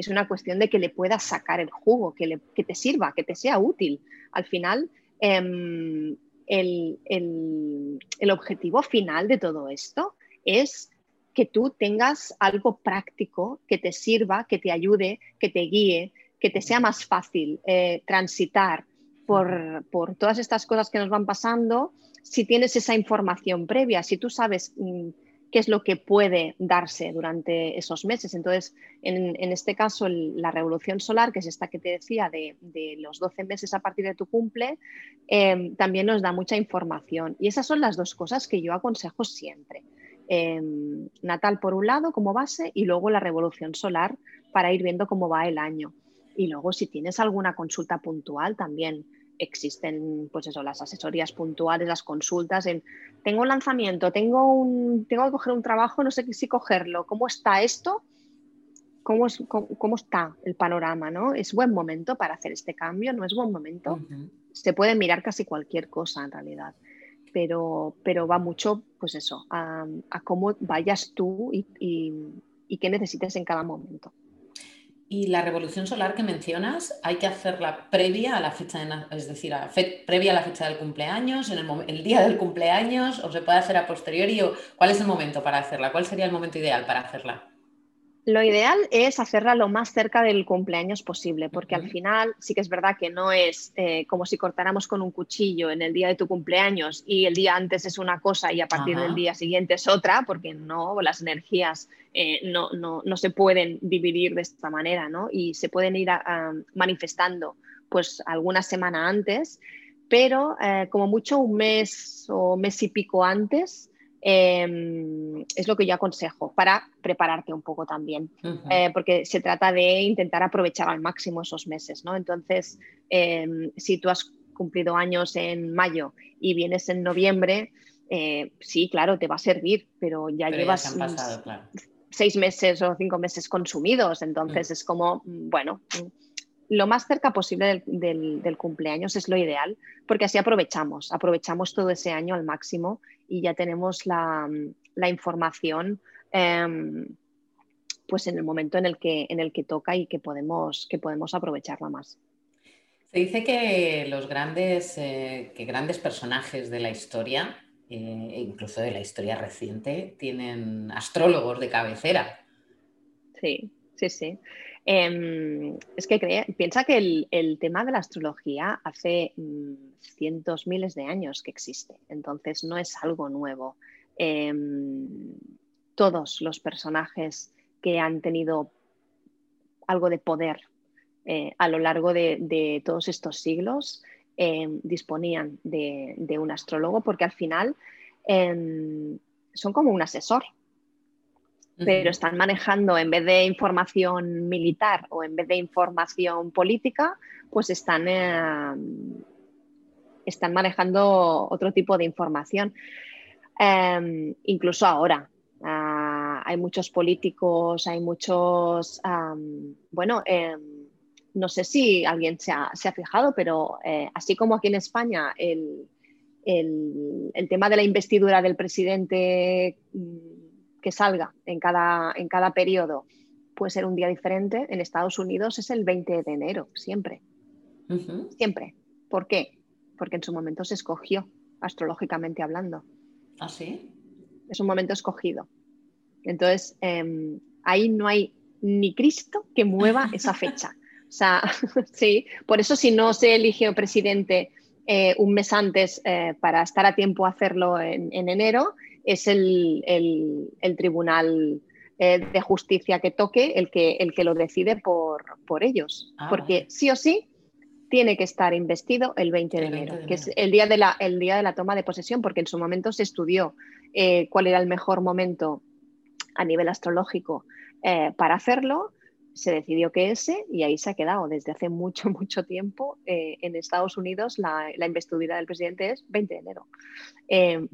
es una cuestión de que le puedas sacar el jugo, que, te sirva, que te sea útil. Al final, em, el, objetivo final de todo esto es que tú tengas algo práctico que te sirva, que te ayude, que te guíe, que te sea más fácil eh, transitar por, por, todas estas cosas que nos van pasando si tienes esa información previa, si tú sabes mm, qué es lo que puede darse durante esos meses. Entonces, en, este caso, la revolución solar, que es esta que te decía de, los 12 meses a partir de tu cumple, em, también nos da mucha información. Y esas son las dos cosas que yo aconsejo siempre. Em, natal por un lado como base y luego la revolución solar para ir viendo cómo va el año. Y luego si tienes alguna consulta puntual también existen pues eso, las asesorías puntuales, las consultas en tengo un lanzamiento, tengo un tengo que coger un trabajo, no sé si cogerlo, ¿cómo está esto? ¿Cómo, cómo, está el panorama? ¿no? ¿Es buen momento para hacer este cambio? ¿No es buen momento? Se puede mirar casi cualquier cosa en realidad, pero, pero va mucho, pues eso, a, cómo vayas tú y, y qué necesites en cada momento. Y la revolución solar que mencionas, hay que hacerla previa a la fecha, de, es decir, previa a la fecha del cumpleaños, en el, día del cumpleaños, o se puede hacer a posteriori, o cuál es el momento para hacerla, cuál sería el momento ideal para hacerla. Lo ideal es hacerla lo más cerca del cumpleaños posible, porque al final sí que es verdad que no es eh, como si cortáramos con un cuchillo en el día de tu cumpleaños y el día antes es una cosa y a partir del día siguiente es otra, porque no, las energías eh, no, se pueden dividir de esta manera, ¿no? Y se pueden ir manifestando pues alguna semana antes, pero eh, como mucho un mes o mes y pico antes Em, es lo que yo aconsejo para prepararte un poco también, eh, porque se trata de intentar aprovechar al máximo esos meses, ¿no? Entonces, em, si tú has cumplido años en mayo y vienes en noviembre, eh, sí, claro, te va a servir, pero ya llevas seis meses o cinco meses consumidos, entonces mm. es como, mm, bueno, mm, lo más cerca posible del, cumpleaños es lo ideal, porque así aprovechamos, aprovechamos todo ese año al máximo y ya tenemos la, información em, pues en el momento en el, que, en el que toca y que podemos, que podemos aprovecharla más. Se dice que los grandes, eh, que grandes personajes de la historia eh, incluso de la historia reciente, tienen astrólogos de cabecera. Sí, sí, sí. Em, es que piensa que el, tema de la astrología hace mm, cientos, miles de años que existe, entonces no es algo nuevo. Em, todos los personajes que han tenido algo de poder eh, a lo largo de, todos estos siglos em, disponían de, un astrólogo porque al final son como un asesor. Pero están manejando, en vez de información militar o en vez de información política, pues están, eh, están manejando otro tipo de información. Em, incluso ahora, ah, hay muchos políticos, hay muchos, bueno, em, no sé si alguien se ha, fijado, pero eh, así como aquí en España el, el, tema de la investidura del presidente mm, que salga en cada, en cada periodo puede ser un día diferente, en Estados Unidos es el 20 de enero, siempre. Siempre. ¿Por qué? Porque en su momento se escogió, astrológicamente hablando. ¿Ah, sí? Es un momento escogido. Entonces, em, ahí no hay ni Cristo que mueva [laughs] esa fecha. O sea, [laughs] sí, por eso si no se elige presidente eh, un mes antes eh, para estar a tiempo a hacerlo en, en enero, es el, tribunal eh, de justicia que toque el que, el que lo decide por, por ellos. Ah, Porque sí o sí tiene que estar investido el 20 de enero, que es el día de, la, el día de la toma de posesión, porque en su momento se estudió eh, cuál era el mejor momento a nivel astrológico eh, para hacerlo se decidió que ese, y ahí se ha quedado desde hace mucho, [laughs] mucho tiempo, en Estados Unidos la, la, investidura del presidente es 20 de enero.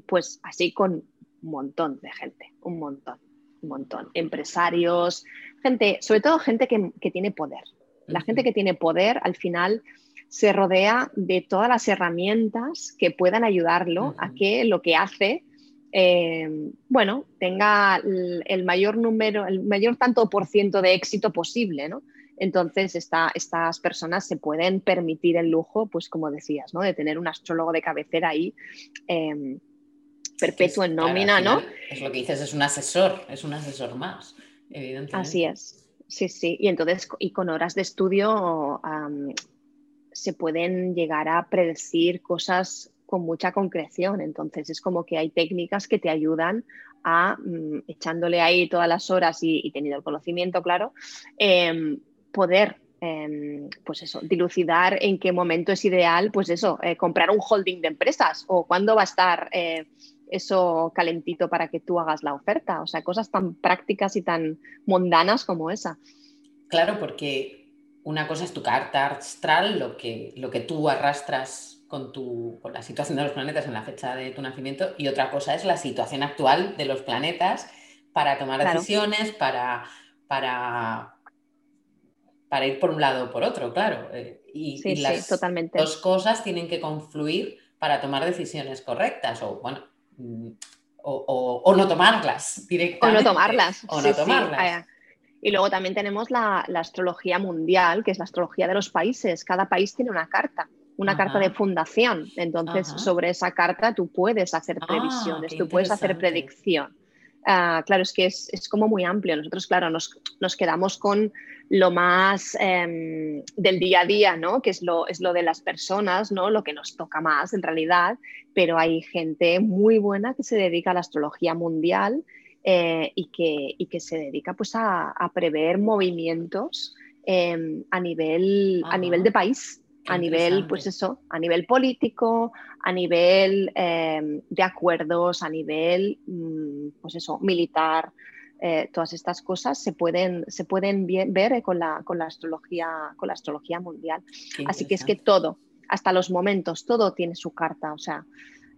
pues así con un montón de gente, un montón, un montón. Empresarios, gente, sobre todo gente que, tiene poder. La gente que tiene poder al final se rodea de todas las herramientas que puedan ayudarlo a que lo que hace, eh, bueno, tenga el, mayor número, el mayor tanto por ciento de éxito posible, ¿no? Entonces, estas personas se pueden permitir el lujo, pues como decías, ¿no? De tener un astrólogo de cabecera ahí. Eh, perpetuo en nómina, ¿no? Es lo que dices, es un asesor, es un asesor más, evidentemente. Así es, sí, sí. Y entonces, y con horas de estudio se pueden llegar a predecir cosas con mucha concreción. Entonces, es como que hay técnicas que te ayudan a, mm, echándole ahí todas las horas y, teniendo el conocimiento, claro, em, poder em, pues eso, dilucidar en qué momento es ideal, pues eso, eh, comprar un holding de empresas o cuándo va a estar eh, eso calentito para que tú hagas la oferta. O sea, cosas tan prácticas y tan mundanas como esa. Claro, porque una cosa es tu carta astral, lo que, lo que tú arrastras con, tu, con la situación de los planetas en la fecha de tu nacimiento, y otra cosa es la situación actual de los planetas para tomar decisiones, para, para, para ir por un lado o por otro, claro. Eh, y, sí, las totalmente. dos cosas tienen que confluir para tomar decisiones correctas, o bueno, Mm, o, no tomarlas directamente. O no tomarlas. O no tomarlas. Y luego también tenemos la, astrología mundial, que es la astrología de los países. Cada país tiene una carta, una carta de fundación. Entonces, sobre esa carta tú puedes hacer ah, previsiones, tú puedes hacer predicción. Ah, claro, es que es, como muy amplio. Nosotros, claro, nos, quedamos con lo más em, del día a día, ¿no? Que es lo, es lo de las personas, ¿no? Lo que nos toca más en realidad, pero hay gente muy buena que se dedica a la astrología mundial eh, y, que, que, se dedica pues a, prever movimientos em, a, nivel, a nivel de país a nivel, pues eso, a nivel político, a nivel em, de acuerdos, a nivel, mm, pues eso, militar, eh, todas estas cosas se pueden, se pueden ver con, la, con, la astrología, con la astrología mundial. Así que es que todo, hasta los momentos, todo tiene su carta. O sea,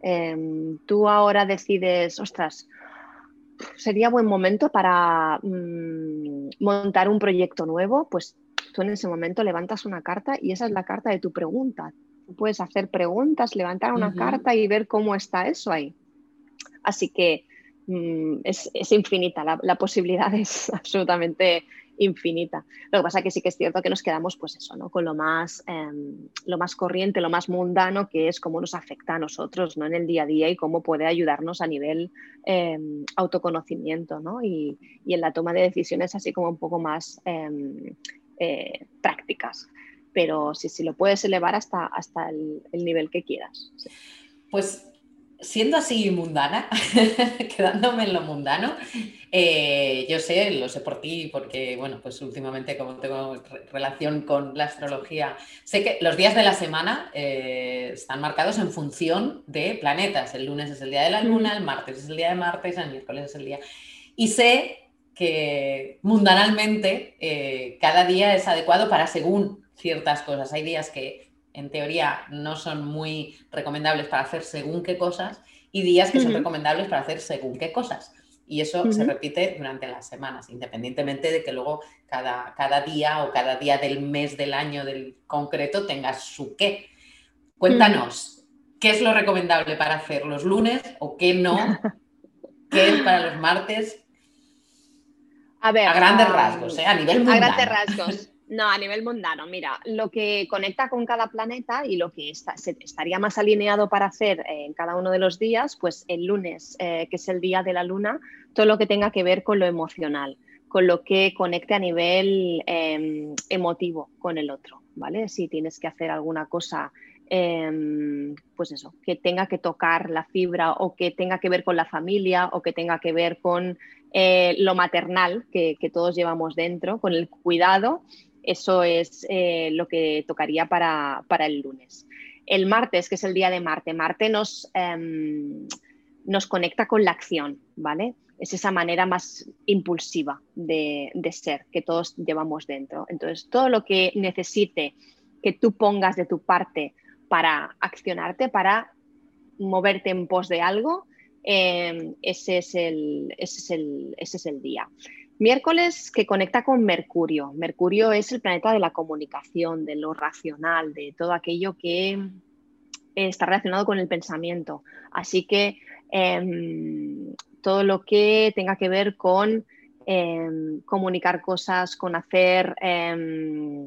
em, tú ahora decides, ostras, sería buen momento para mm, montar un proyecto nuevo, pues tú en ese momento levantas una carta y esa es la carta de tu pregunta. puedes hacer preguntas, levantar una carta y ver cómo está eso ahí. Así que mm, es, infinita, la, posibilidad [laughs] es absolutamente infinita. Lo que pasa es que sí que es cierto que nos quedamos, pues eso, ¿no? Con lo más, em, lo más corriente, lo más mundano, que es cómo nos afecta a nosotros, ¿no? En el día a día y cómo puede ayudarnos a nivel em, autoconocimiento, ¿no? Y, en la toma de decisiones así como un poco más em, eh, prácticas. Pero sí, sí, lo puedes elevar hasta, hasta el, nivel que quieras. Pues siendo así mundana, [laughs] quedándome en lo mundano, eh, yo sé, lo sé por ti, porque, bueno, pues últimamente como tengo relación con la astrología, sé que los días de la semana eh, están marcados en función de planetas. El lunes es el día de la luna, el martes es el día de Martes, el miércoles es el día... Y sé que mundanalmente eh, cada día es adecuado para según ciertas cosas. Hay días que en teoría no son muy recomendables para hacer según qué cosas y días que son recomendables para hacer según qué cosas. Y eso se repite durante las semanas, independientemente de que luego cada, cada, día o cada día del mes del año del concreto tenga su qué. Cuéntanos, ¿qué es lo recomendable para hacer los lunes o qué no? [laughs] ¿Qué es para los martes? A ver, a grandes rasgos, ¿eh? a nivel mundial. A grandes rasgos. No, a nivel mundano, mira, lo que conecta con cada planeta y lo que estaría más alineado para hacer en cada uno de los días, pues el lunes, eh, que es el día de la luna, todo lo que tenga que ver con lo emocional, con lo que conecte a nivel em, emotivo con el otro, ¿vale? Si tienes que hacer alguna cosa, em, pues eso, que tenga que tocar la fibra o que tenga que ver con la familia o que tenga que ver con eh, lo maternal que todos llevamos dentro, con el cuidado eso es eh, lo que tocaría para, el lunes. El martes, que es el día de Marte, Marte nos, em, nos conecta con la acción, ¿vale? Es esa manera más impulsiva de, ser que todos llevamos dentro. Entonces, todo lo que necesite que tú pongas de tu parte para accionarte, para moverte en pos de algo, em, ese, es el, ese es el día. Miércoles que conecta con Mercurio. Mercurio es el planeta de la comunicación, de lo racional, de todo aquello que está relacionado con el pensamiento. Así que em, todo lo que tenga que ver con em, comunicar cosas, con hacer em,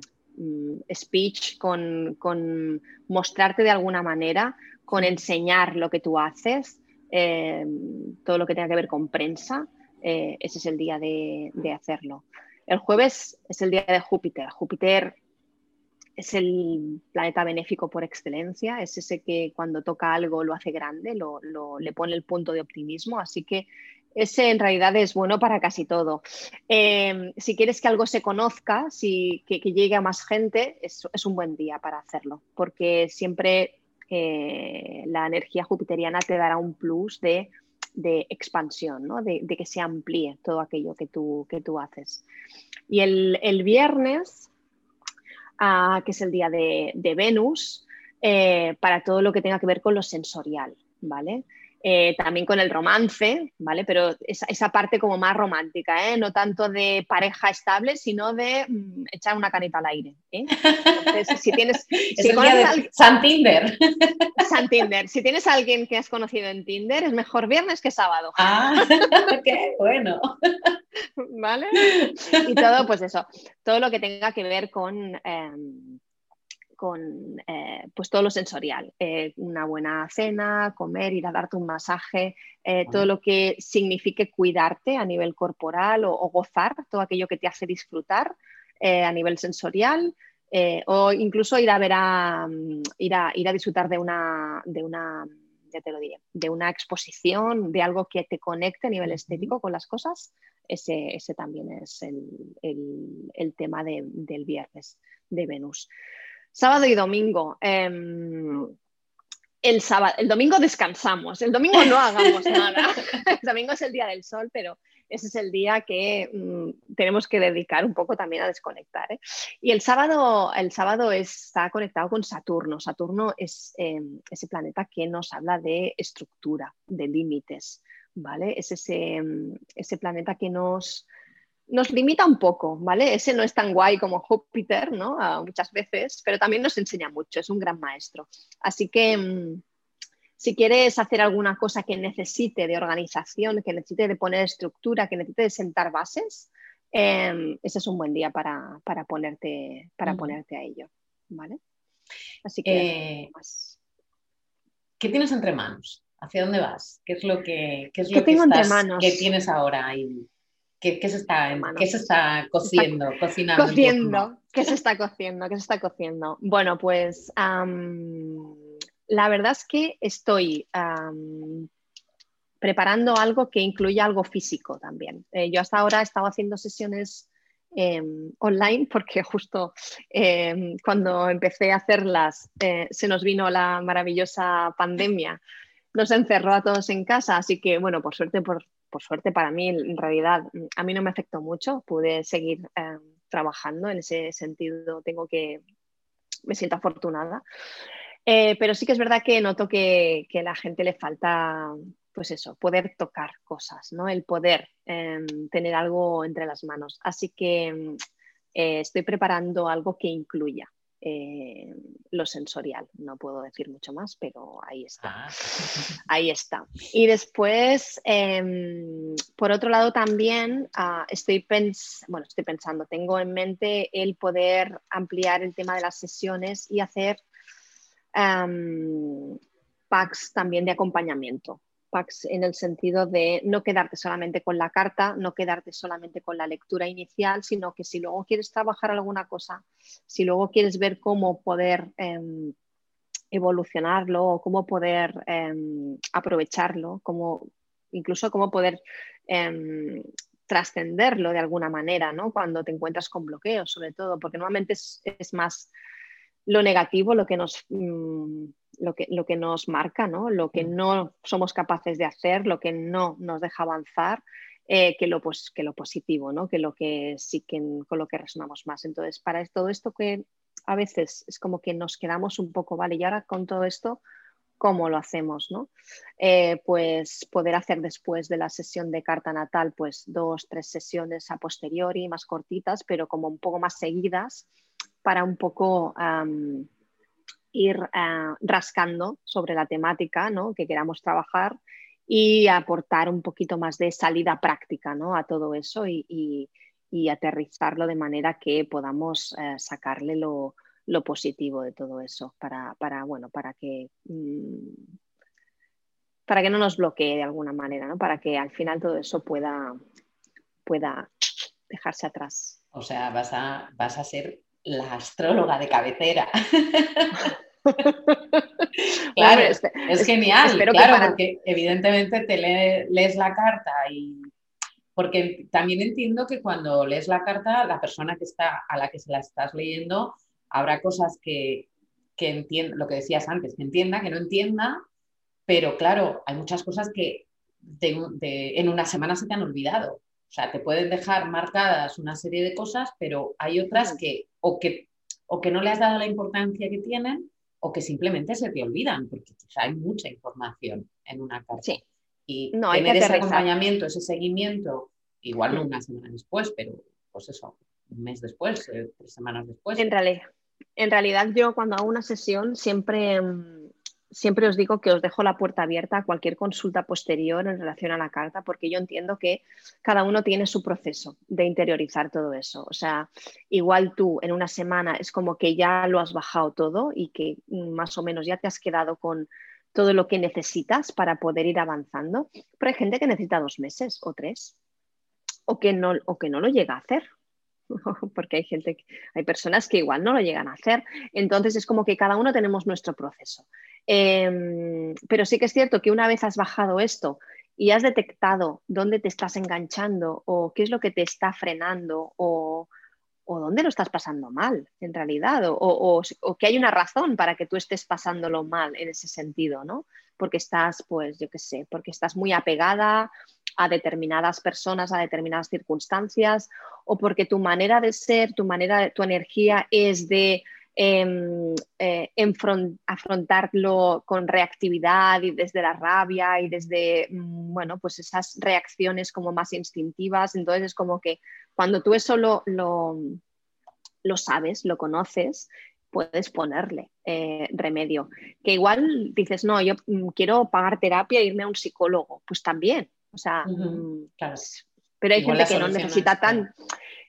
speech, con, mostrarte de alguna manera, con enseñar lo que tú haces, todo lo que tenga que ver con prensa. Eh, ese es el día de, hacerlo. El jueves es el día de Júpiter. Júpiter es el planeta benéfico por excelencia, es ese que cuando toca algo lo hace grande, lo, le pone el punto de optimismo, así que ese en realidad es bueno para casi todo. Eh, si quieres que algo se conozca, si, que, llegue a más gente, es, un buen día para hacerlo, porque siempre eh, la energía jupiteriana te dará un plus de de expansión, ¿no? de, que se amplíe todo aquello que tú, que tú haces. Y el, viernes, ah, que es el día de, Venus, eh, para todo lo que tenga que ver con lo sensorial, ¿vale? Eh, también con el romance, ¿vale? Pero esa, parte como más romántica, ¿eh? No tanto de pareja estable, sino de mm, echar una canita al aire. ¿eh? Entonces, si [laughs] tienes... Si San Tinder. [laughs] San Tinder. Si tienes a alguien que has conocido en Tinder, es mejor viernes que sábado. Ah, [laughs] qué bueno. ¿Vale? Y todo, pues eso, todo lo que tenga que ver con... Em, con eh, pues todo lo sensorial, eh, una buena cena, comer, ir a darte un masaje, eh, todo lo que signifique cuidarte a nivel corporal o, gozar, todo aquello que te hace disfrutar a nivel sensorial. o incluso ir a ver a, mm, ir a, ir a disfrutar de una, de una ya te lo diré, de una exposición, de algo que te conecte a nivel estético con las cosas, ese, ese también es el, el, tema del viernes de Venus. Sábado y domingo. Em, el, sábado, el domingo descansamos, el domingo no hagamos [laughs] nada. El domingo es el día del sol, pero ese es el día que mm, tenemos que dedicar un poco también a desconectar. ¿eh? Y el sábado, el sábado está conectado con Saturno. Saturno es em, ese planeta que nos habla de estructura, de límites. ¿vale? Es ese, em, ese planeta que nos, nos limita un poco, ¿vale? Ese no es tan guay como Júpiter, ¿no? muchas veces, pero también nos enseña mucho, es un gran maestro. Así que mm, si quieres hacer alguna cosa que necesite de organización, que necesite de poner estructura, que necesite de sentar bases, em, ese es un buen día para, ponerte, para ponerte a ello. ¿Vale? Así que. Eh, ¿Qué tienes entre manos? ¿Hacia dónde vas? ¿Qué es lo que, qué es lo que, tienes ahora ahí? ¿Qué, se está, ¿Qué, se está, cociendo, cocinando? Cociendo. ¿Qué se está cociendo? ¿Qué se está cociendo? Bueno, pues la verdad es que estoy preparando algo que incluya algo físico también. Eh, yo hasta ahora he estado haciendo sesiones em, online porque justo em, cuando empecé a hacerlas eh, se nos vino la maravillosa pandemia nos encerró a todos en casa, así que bueno, por suerte, por, suerte para mí, en realidad a mí no me afectó mucho, pude seguir eh, trabajando en ese sentido, tengo que, me siento afortunada. Eh, pero sí que es verdad que noto que, a la gente le falta, pues eso, poder tocar cosas, ¿no? El poder em, tener algo entre las manos. Así que eh, estoy preparando algo que incluya eh, lo sensorial. No puedo decir mucho más, pero ahí está. Ah. [laughs] Ahí está. Y después, em, por otro lado, también ah, estoy, bueno, estoy pensando, tengo en mente el poder ampliar el tema de las sesiones y hacer em, packs también de acompañamiento en el sentido de no quedarte solamente con la carta, no quedarte solamente con la lectura inicial, sino que si luego quieres trabajar alguna cosa, si luego quieres ver cómo poder em, evolucionarlo o cómo poder em, aprovecharlo, incluso cómo poder em, trascenderlo de alguna manera, ¿no? Cuando te encuentras con bloqueos, sobre todo, porque normalmente es, más lo negativo lo que nos... Mm, lo que, lo que nos marca, ¿no? lo que mm. no somos capaces de hacer, lo que no nos deja avanzar, eh, que, lo, pues, que lo positivo, ¿no? que lo que sí que con lo que resonamos más. Entonces, para todo esto que a veces es como que nos quedamos un poco, vale, y ahora con todo esto, ¿cómo lo hacemos? ¿no? Eh, pues poder hacer después de la sesión de carta natal, pues dos, tres sesiones a posteriori, más cortitas, pero como un poco más seguidas, para un poco ir eh, rascando sobre la temática que queramos trabajar y aportar un poquito más de salida práctica a todo eso y, aterrizarlo de manera que podamos eh, sacarle lo, positivo de todo eso para, bueno, para que, mm, para que no nos bloquee de alguna manera, para que al final todo eso pueda, pueda dejarse atrás. O sea, vas a, vas a ser la astróloga de cabecera. [laughs] claro, es, genial, claro, porque evidentemente te lees la carta y porque también entiendo que cuando lees la carta, la persona que está a la que se la estás leyendo, habrá cosas que, que entienda, lo que decías antes, que entienda, que no entienda, pero claro, hay muchas cosas que en una semana se te han olvidado. O sea, te pueden dejar marcadas una serie de cosas, pero hay otras que o que, o que no le has dado la importancia que tienen o que simplemente se te olvidan, porque quizá hay mucha información en una carta. Y no, tener ese acompañamiento, ese seguimiento, igual no una semana después, pero pues eso, un mes después, eh, tres semanas después. En realidad, en realidad yo cuando hago una sesión siempre mm, siempre os digo que os dejo la puerta abierta a cualquier consulta posterior en relación a la carta, porque yo entiendo que cada uno tiene su proceso de interiorizar todo eso. O sea, igual tú en una semana es como que ya lo has bajado todo y que mm, más o menos ya te has quedado con todo lo que necesitas para poder ir avanzando, pero hay gente que necesita dos meses o tres, o que no, o que no lo llega a hacer. [laughs] porque hay gente, hay personas que igual no lo llegan a hacer. Entonces es como que cada uno tenemos nuestro proceso. Em, pero sí que es cierto que una vez has bajado esto y has detectado dónde te estás enganchando o qué es lo que te está frenando o, dónde lo estás pasando mal en realidad o, que hay una razón para que tú estés pasándolo mal en ese sentido, ¿no? Porque estás, pues, yo qué sé, porque estás muy apegada a determinadas personas, a determinadas circunstancias o porque tu manera de ser, tu manera, tu energía es de Em, eh, afrontarlo con reactividad y desde la rabia y desde, mm, bueno, pues esas reacciones como más instintivas. Entonces es como que cuando tú eso lo, lo, sabes, lo conoces, puedes ponerle eh, remedio. Que igual dices, no, yo mm, quiero pagar terapia e irme a un psicólogo, pues también. O sea, mm, Pero hay gente que no necesita tan...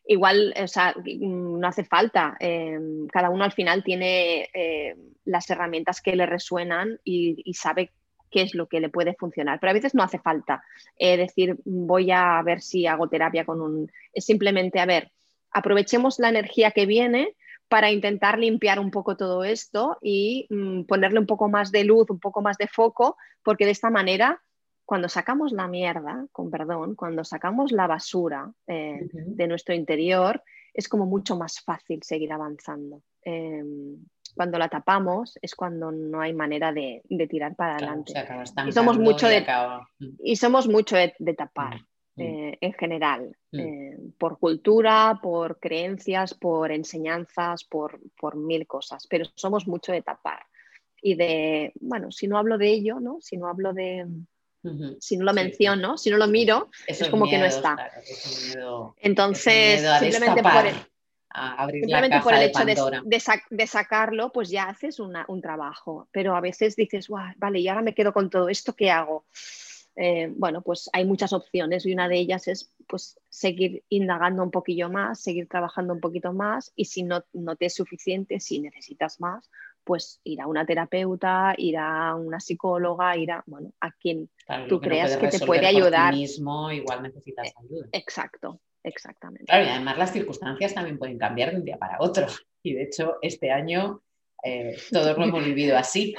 Igual, o sea, no hace falta. Em, cada uno al final tiene eh, las herramientas que le resuenan y, sabe qué es lo que le puede funcionar. Pero a veces no hace falta eh, decir, voy a ver si hago terapia con un... Es simplemente, a ver, aprovechemos la energía que viene para intentar limpiar un poco todo esto y mm, ponerle un poco más de luz, un poco más de foco, porque de esta manera, cuando sacamos la mierda, con perdón, cuando sacamos la basura eh, de nuestro interior, es como mucho más fácil seguir avanzando. Em, cuando la tapamos es cuando no hay manera de, tirar para adelante. y somos mucho de, y somos mucho de, tapar. Eh, en general, mm. eh, por cultura, por creencias, por enseñanzas, por, mil cosas, pero somos mucho de tapar. Y de, bueno, si no hablo de ello, ¿no? Si no hablo de, si no lo menciono, si no lo miro, es como que no está. Entonces, simplemente por el, simplemente por el hecho de, sacarlo, pues ya haces un trabajo. Pero a veces dices, vale, y ahora me quedo con todo esto, ¿qué hago? Eh, bueno, pues hay muchas opciones y una de ellas es pues seguir indagando un poquillo más, seguir trabajando un poquito más y si no, no te es suficiente, si necesitas más, pues ir a una terapeuta, ir a una psicóloga, ir a, bueno, a quien tú creas que, te puede ayudar. mismo igual necesitas eh, ayuda. Exacto, exactamente. Claro, y además las circunstancias también pueden cambiar de un día para otro. [laughs] Y de hecho, este año eh, todos lo hemos vivido así.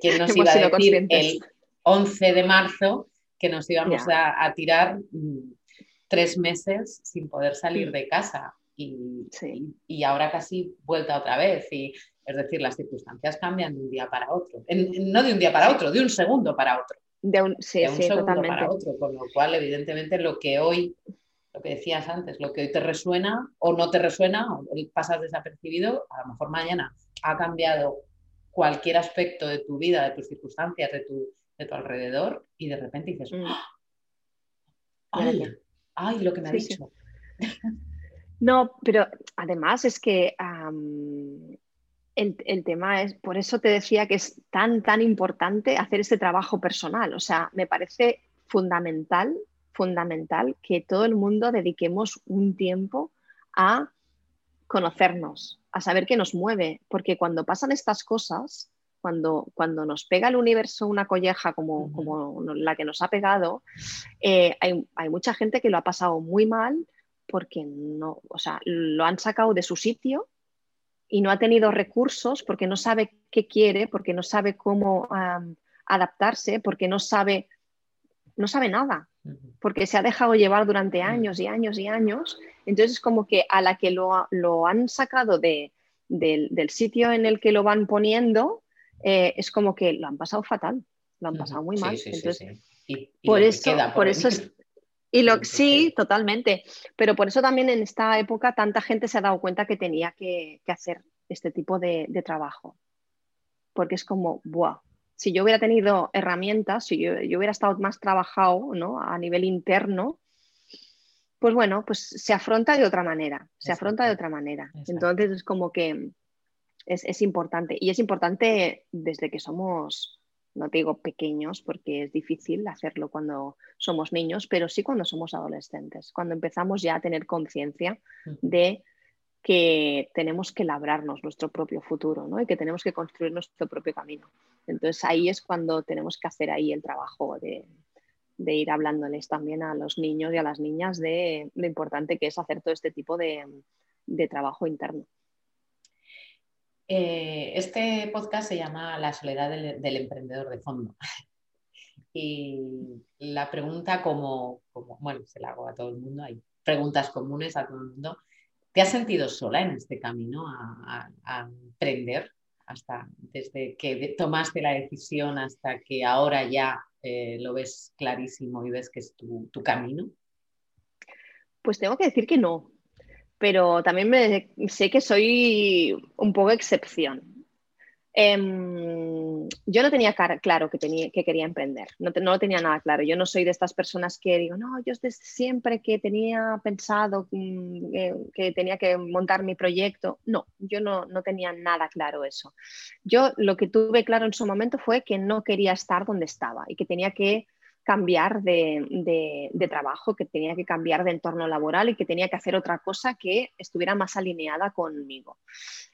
¿Quién nos [laughs] iba a decir el 11 de marzo que nos íbamos a, tirar mm, tres meses sin poder salir mm. de casa y, y, ahora casi vuelta otra vez. Y, es decir, las circunstancias cambian de un día para otro. no de un día para otro, de un segundo para otro. De un, sí, segundo para otro. Con lo cual, evidentemente, lo que hoy, lo que decías antes, lo que hoy te resuena o no te resuena, o pasas desapercibido, a lo mejor mañana ha cambiado cualquier aspecto de tu vida, de tus circunstancias, de tu, de tu alrededor y de repente dices, mm. ¡Ah! ¡ay! lo que me ha dicho! No, pero además es que el, tema es, por eso te decía que es tan, tan importante hacer este trabajo personal. O sea, me parece fundamental, fundamental que todo el mundo dediquemos un tiempo a conocernos, a saber qué nos mueve, porque cuando pasan estas cosas, cuando, cuando nos pega el universo una colleja como, como la que nos ha pegado, eh, hay, hay, mucha gente que lo ha pasado muy mal porque no, o sea, lo han sacado de su sitio y no ha tenido recursos porque no sabe qué quiere, porque no sabe cómo adaptarse, porque no sabe, no sabe nada, porque se ha dejado llevar durante años y años y años. Entonces, como que a la que lo, lo han sacado de, del, del, sitio en el que lo van poniendo, eh, es como que lo han pasado fatal, lo han pasado muy mal. por eso, por, eso es, y lo, sí, totalmente. Pero por eso también en esta época tanta gente se ha dado cuenta que tenía que, hacer este tipo de, trabajo. Porque es como, ¡buah! Si yo hubiera tenido herramientas, si yo, hubiera estado más trabajado ¿no? a nivel interno, pues bueno, pues se afronta de otra manera, se afronta de otra manera. Entonces es como que es, importante. Y es importante desde que somos, no te digo pequeños, porque es difícil hacerlo cuando somos niños, pero sí cuando somos adolescentes, cuando empezamos ya a tener conciencia de que tenemos que labrarnos nuestro propio futuro ¿no? y que tenemos que construir nuestro propio camino. Entonces ahí es cuando tenemos que hacer ahí el trabajo de, ir hablándoles también a los niños y a las niñas de lo importante que es hacer todo este tipo de trabajo interno. Eh, este podcast se llama La soledad del, emprendedor de fondo. [laughs] y la pregunta como, bueno, se la hago a todo el mundo, hay preguntas comunes a todo el mundo. ¿Te has sentido sola en este camino a, emprender? Hasta desde que tomaste la decisión hasta que ahora ya eh, lo ves clarísimo y ves que es tu camino? Pues tengo que decir que no, pero también me, sé que soy un poco excepción. Em, yo no tenía claro que, que quería emprender, no, lo tenía nada claro. Yo no soy de estas personas que digo, no, yo siempre que tenía pensado mm, eh, que tenía que montar mi proyecto. No, yo no, no tenía nada claro eso. Yo lo que tuve claro en su momento fue que no quería estar donde estaba y que tenía que cambiar de, trabajo, que tenía que cambiar de entorno laboral y que tenía que hacer otra cosa que estuviera más alineada conmigo.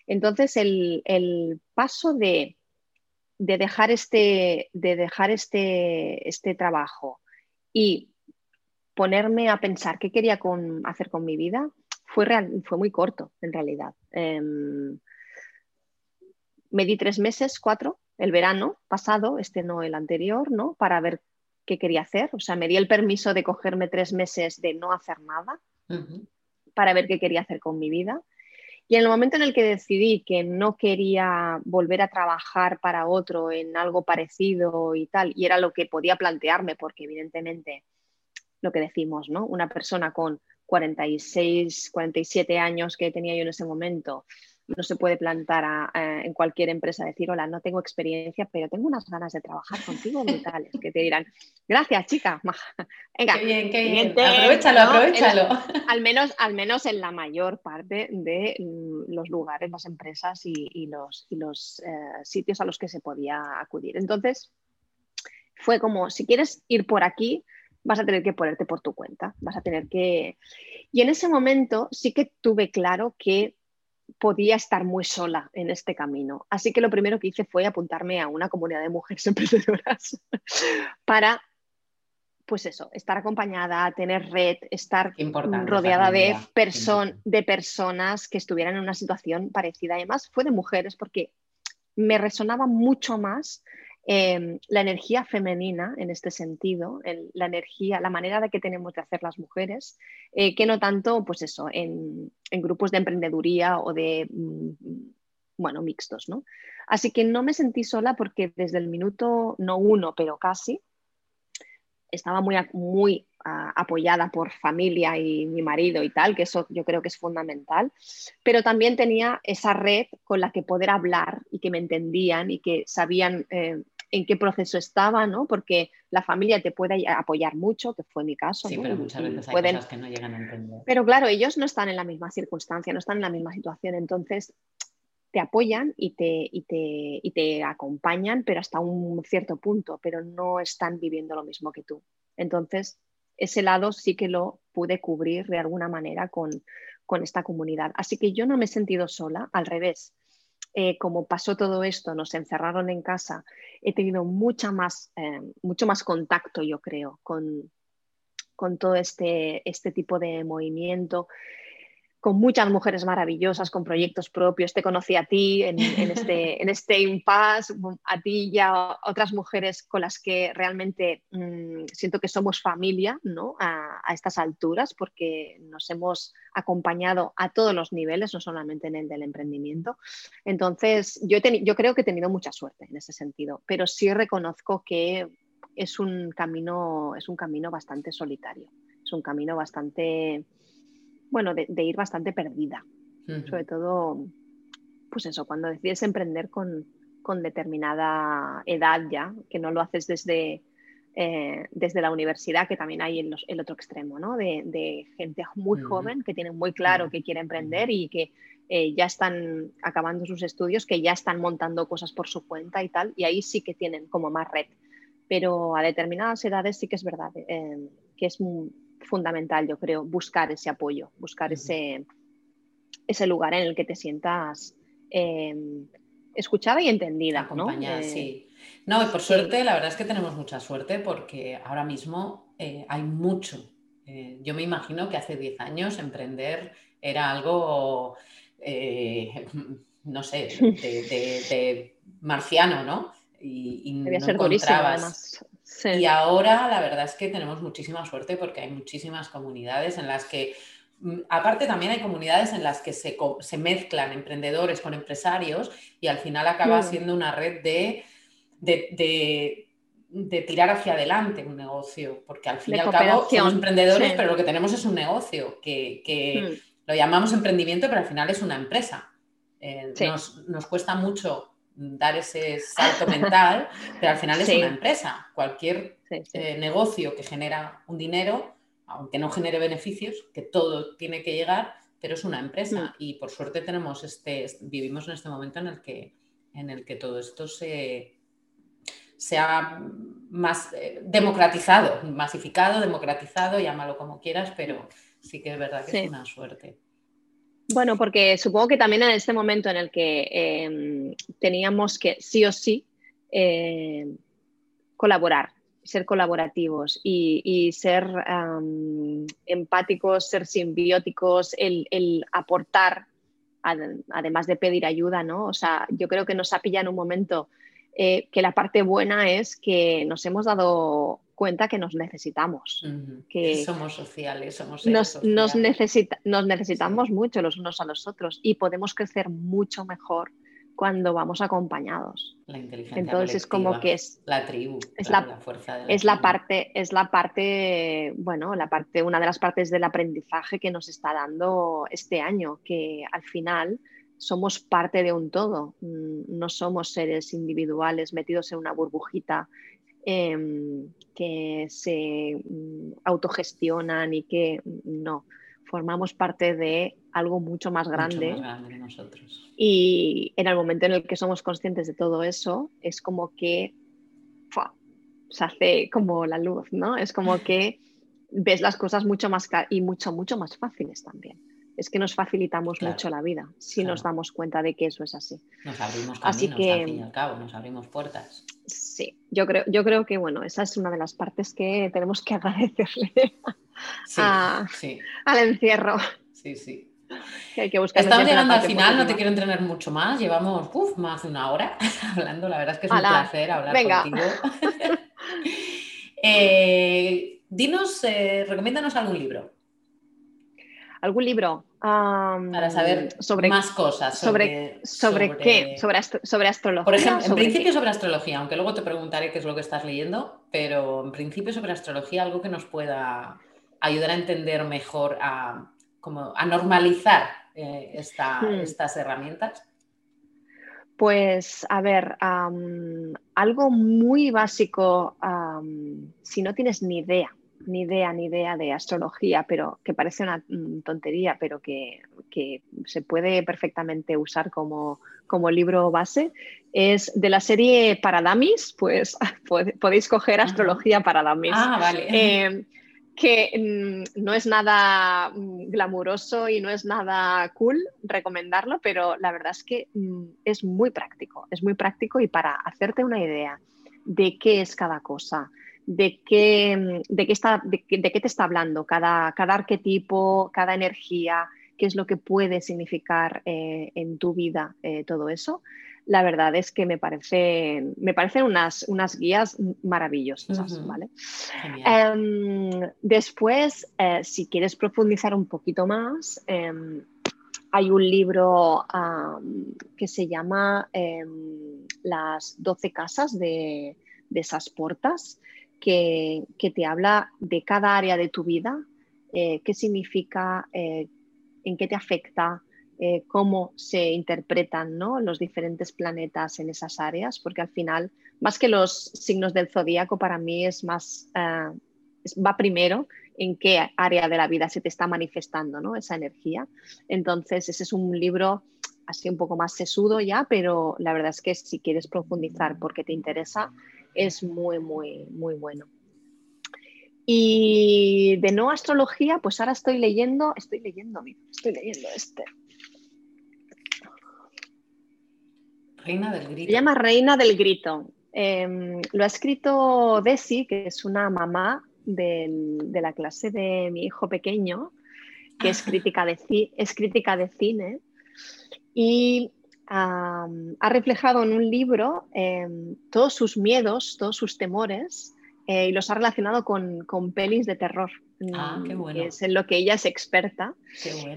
Entonces, el, paso de, dejar, este, de dejar este, este trabajo y ponerme a pensar qué quería hacer con mi vida fue, fue muy corto, en realidad. Em, me di tres meses, cuatro, el verano pasado, este no el anterior, ¿no? Para ver qué quería hacer. O sea, me di el permiso de cogerme tres meses de no hacer nada para ver qué quería hacer con mi vida. Y en el momento en el que decidí que no quería volver a trabajar para otro en algo parecido y tal, y era lo que podía plantearme, porque evidentemente lo que decimos, ¿no? Una persona con 46, 47 años que tenía yo en ese momento, no se puede plantar en cualquier empresa decir, hola, no tengo experiencia, pero tengo unas ganas de trabajar contigo brutales, que te dirán, gracias chica, [laughs] venga, qué bien, qué bien. aprovechalo, aprovechalo. al, menos, al menos en la mayor parte de mm, los lugares, las empresas y, los, los eh, sitios a los que se podía acudir. Entonces, fue como, si quieres ir por aquí, vas a tener que ponerte por tu cuenta, vas a tener que... Y en ese momento sí que tuve claro que podía estar muy sola en este camino. Así que lo primero que hice fue apuntarme a una comunidad de mujeres [laughs] emprendedoras para, pues eso, estar acompañada, tener red, estar rodeada de, de personas que estuvieran en una situación parecida. Además, fue de mujeres porque me resonaba mucho más Em, la energía femenina en este sentido, la energía, la manera de que tenemos de hacer las mujeres, eh, que no tanto, pues eso, en, grupos de emprendeduría o de, mm, bueno, mixtos, ¿no? Así que no me sentí sola porque desde el minuto, no uno, pero casi, estaba muy, muy apoyada por familia y mi marido y tal, que eso yo creo que es fundamental, pero también tenía esa red con la que poder hablar y que me entendían y que sabían eh, en qué proceso estaba, ¿no? Porque la familia te puede apoyar mucho, que fue mi caso. Sí, pero muchas veces hay cosas que no llegan a entender. Pero claro, ellos no están en la misma circunstancia, no están en la misma situación, entonces te apoyan y te, y te, y te acompañan, pero hasta un cierto punto, pero no están viviendo lo mismo que tú. Entonces, ese lado sí que lo pude cubrir de alguna manera con, con esta comunidad. Así que yo no me he sentido sola, al revés. Eh, como pasó todo esto, nos encerraron en casa, he tenido mucha más, eh, mucho más contacto, yo creo, con, con todo este, este tipo de movimiento con muchas mujeres maravillosas, con proyectos propios. Te conocí a ti en, este, [laughs] en este impasse, a ti y a otras mujeres con las que realmente mm, siento que somos familia ¿no? a, estas alturas, porque nos hemos acompañado a todos los niveles, no solamente en el del emprendimiento. Entonces, yo, yo creo que he tenido mucha suerte en ese sentido, pero sí reconozco que es un camino, es un camino bastante solitario, es un camino bastante bueno, de, ir bastante perdida. Sobre todo, pues eso, cuando decides emprender con, determinada edad ya, que no lo haces desde, eh, desde la universidad, que también hay el, el otro extremo, ¿no? De, gente muy joven que tiene muy claro que quiere emprender y que eh, ya están acabando sus estudios, que ya están montando cosas por su cuenta y tal, y ahí sí que tienen como más red. Pero a determinadas edades sí que es verdad eh, que es fundamental, yo creo, buscar ese apoyo, buscar ese, ese lugar en el que te sientas em, escuchada y entendida. Acompañada, ¿no? Eh, sí. No, y por suerte, la verdad es que tenemos mucha suerte porque ahora mismo eh, hay mucho. Eh, yo me imagino que hace 10 años emprender era algo, no sé, de, marciano, ¿no? Y, no encontrabas. Y ahora la verdad es que tenemos muchísima suerte porque hay muchísimas comunidades en las que, mm, aparte también hay comunidades en las que se, mezclan emprendedores con empresarios y al final acaba mm. siendo una red de, de, tirar hacia adelante un negocio, porque al fin y al cabo somos emprendedores, pero lo que tenemos es un negocio que, mm. lo llamamos emprendimiento, pero al final es una empresa. Eh, nos, nos cuesta mucho dar ese salto mental, pero al final es una empresa. Cualquier eh, negocio que genera un dinero, aunque no genere beneficios, que todo tiene que llegar, pero es una empresa. Mm. Y por suerte tenemos este, vivimos en este momento en el que, en el que todo esto se, sea más eh, democratizado, masificado, democratizado, llámalo como quieras, pero sí que es verdad que es una suerte. Bueno, porque supongo que también en este momento en el que em, teníamos que sí o sí eh, colaborar, ser colaborativos y, ser empáticos, ser simbióticos, el, aportar, además de pedir ayuda, ¿no? O sea, yo creo que nos ha pillado en un momento eh, que la parte buena es que nos hemos dado cuenta que nos necesitamos. que [laughs] somos sociales, somos nos, Nos, nos necesitamos mucho los unos a los otros y podemos crecer mucho mejor cuando vamos acompañados. La inteligencia Entonces, como que es la tribu, es la, fuerza de la es la parte, es la parte, bueno, la parte, una de las partes del aprendizaje que nos está dando este año, que al final somos parte de un todo, mm, no somos seres individuales metidos en una burbujita em, que se mm, autogestionan y que mm, no, formamos parte de algo mucho más grande. nosotros. Y en el momento en el que somos conscientes de todo eso, es como que se hace como la luz, ¿no? Es como que ves las cosas mucho más y mucho, mucho más fáciles también. Es que nos facilitamos mucho la vida si nos damos cuenta de que eso es así. Nos abrimos caminos, así que, al fin y al cabo, nos abrimos puertas. Sí, yo creo, yo creo que bueno, esa es una de las partes que tenemos que [laughs] agradecerle al encierro. Sí, sí. hay que buscar Estamos llegando al final, no te quiero entrenar mucho más. Llevamos más de una hora [laughs] hablando. La verdad es que es un placer hablar contigo. [laughs] Eh, dinos, eh, recomiéndanos algún libro. ¿Algún libro? Para saber sobre, más cosas. Sobre, sobre, qué? Sobre, sobre, astrología. Por ejemplo, en principio sobre astrología, aunque luego te preguntaré qué es lo que estás leyendo, pero en principio sobre astrología, algo que nos pueda ayudar a entender mejor, a, como, a normalizar eh, hmm. estas herramientas. Pues a ver, algo muy básico, si no tienes ni idea ni idea, ni idea de astrología, pero que parece una mm, tontería, pero que, se puede perfectamente usar como, como, libro base, es de la serie Paradamis, pues [laughs] podéis coger Astrología Paradamis. Ah, vale. Eh, que mm, no es nada mm, glamuroso y no es nada cool recomendarlo, pero la verdad es que es muy práctico, es muy práctico y para hacerte una idea de qué es cada cosa, de qué, de qué, está, de, qué te está hablando cada, cada, arquetipo, cada energía, qué es lo que puede significar eh, en tu vida eh, todo eso. La verdad es que me parecen, me parecen unas, unas guías maravillosas. ¿vale? Em, después, eh, si quieres profundizar un poquito más, em, hay un libro que se llama em, Las 12 casas de, de esas portas que, te habla de cada área de tu vida, eh, qué significa, eh, en qué te afecta, eh, cómo se interpretan los diferentes planetas en esas áreas, porque al final, más que los signos del zodíaco, para mí es más, va primero en qué área de la vida se te está manifestando ¿no? esa energía. Entonces, ese es un libro así un poco más sesudo ya, pero la verdad es que si quieres profundizar porque te interesa, es muy, muy, muy bueno. Y de no astrología, pues ahora estoy leyendo, estoy leyendo, estoy leyendo este. Reina del Grito. Se llama Reina del Grito. Em, lo ha escrito Desi, que es una mamá de la clase de mi hijo pequeño, que es [laughs] crítica de, es crítica de cine. Y ha reflejado en un libro em, todos sus miedos, todos sus temores eh, y los ha relacionado con, con pelis de terror. Ah, qué bueno. Que es en lo que ella es experta.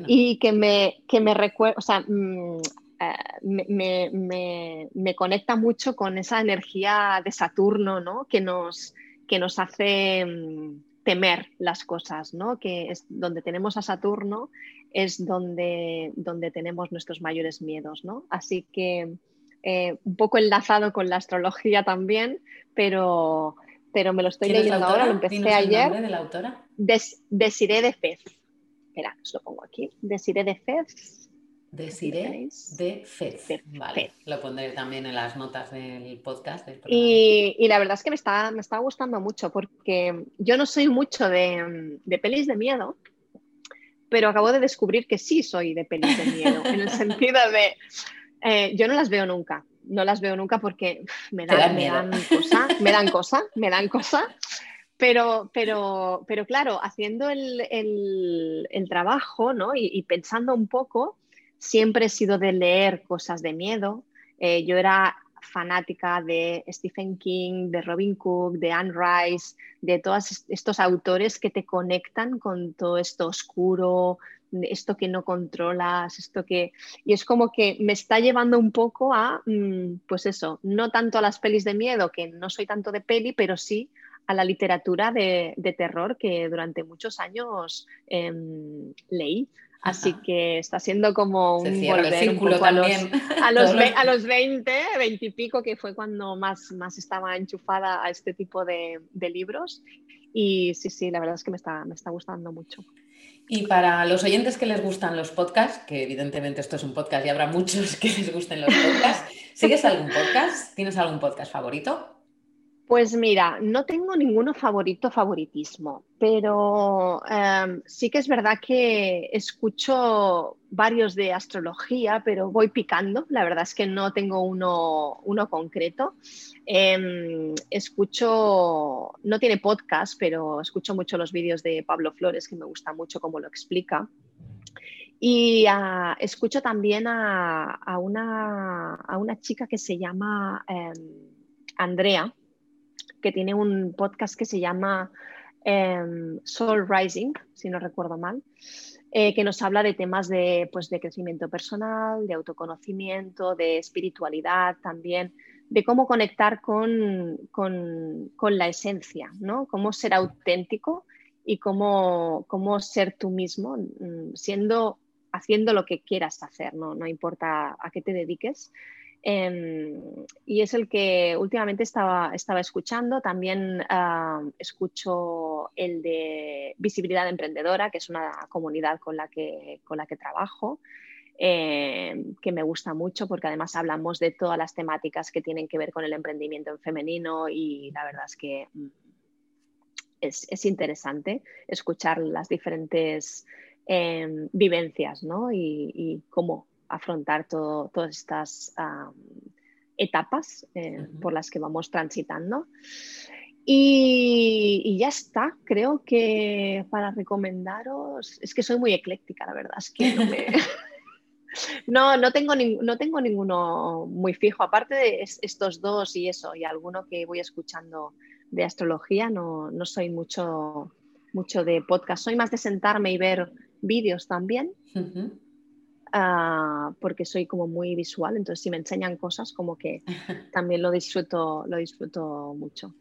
Y que me, que me recuerda, o sea, mm, eh, me, me, me, conecta mucho con esa energía de Saturno, ¿no? Que nos, que nos hace mm, temer las cosas, ¿no? Que es donde tenemos a Saturno es donde, donde tenemos nuestros mayores miedos, ¿no? Así que eh, un poco enlazado con la astrología también, pero, pero me lo estoy leyendo ahora, lo empecé ayer. nombre de la autora? Des, Desiré de Fez. Espera, os lo pongo aquí. Desiré de Fez. Desiree de Fez. Vale, lo pondré también en las notas del podcast. y, la verdad es que me está, me está gustando mucho porque yo no soy mucho de, de pelis de miedo, pero acabo de descubrir que sí soy de pelis de miedo, en el [laughs] sentido de, eh, yo no las veo nunca, no las veo nunca porque me dan, me dan cosa, me dan cosa, me dan cosa. Pero, pero, pero claro, haciendo el, el, trabajo ¿no? y, pensando un poco, siempre he sido de leer cosas de miedo. Eh, yo era fanática de Stephen King, de Robin Cook, de Anne Rice, de todos estos autores que te conectan con todo esto oscuro, esto que no controlas, esto que... Y es como que me está llevando un poco a, mm, pues eso, no tanto a las pelis de miedo, que no soy tanto de peli, pero sí a la literatura de, terror que durante muchos años em, leí. Así que está siendo como un volver un poco a, los, a, los, a los 20, 20 y pico, que fue cuando más, más estaba enchufada a este tipo de, de libros. Y sí, sí, la verdad es que me está, me está gustando mucho. Y para los oyentes que les gustan los podcasts, que evidentemente esto es un podcast y habrá muchos [laughs] que les gusten los podcasts, ¿sigues algún podcast? ¿Tienes algún podcast favorito? Pues mira, no tengo ninguno favorito, favoritismo, pero em, sí que es verdad que escucho varios de astrología, pero voy picando. La verdad es que no tengo uno, uno concreto. Em, escucho, no tiene podcast, pero escucho mucho los vídeos de Pablo Flores, que me gusta mucho cómo lo explica. Y ah, escucho también a, una, a, una, chica que se llama em, Andrea que tiene un podcast que se llama em, Soul Rising, si no recuerdo mal, eh, que nos habla de temas de, pues, de crecimiento personal, de autoconocimiento, de espiritualidad también, de cómo conectar con, la esencia, ¿no? Cómo ser auténtico y cómo, cómo ser tú mismo, mm, siendo, haciendo lo que quieras hacer, no, no importa a qué te dediques. Em, y es el que últimamente estaba, estaba escuchando. También ah, escucho el de Visibilidad Emprendedora, que es una comunidad con la que, con la que trabajo, em, que me gusta mucho porque además hablamos de todas las temáticas que tienen que ver con el emprendimiento en femenino y la verdad es que mm, es, es interesante escuchar las diferentes em, vivencias ¿no? y, y cómo afrontar todas estas etapas eh, por las que vamos transitando. Y, ya está, creo que para recomendaros, es que soy muy ecléctica, la verdad, es que no, [laughs] no, tengo, no tengo ninguno muy fijo, aparte de estos dos y eso, y alguno que voy escuchando de astrología, no, no soy mucho, mucho de podcast, soy más de sentarme y ver vídeos también. Ah, porque soy como muy visual, entonces si me enseñan cosas como que [laughs] también lo disfruto, lo disfruto mucho.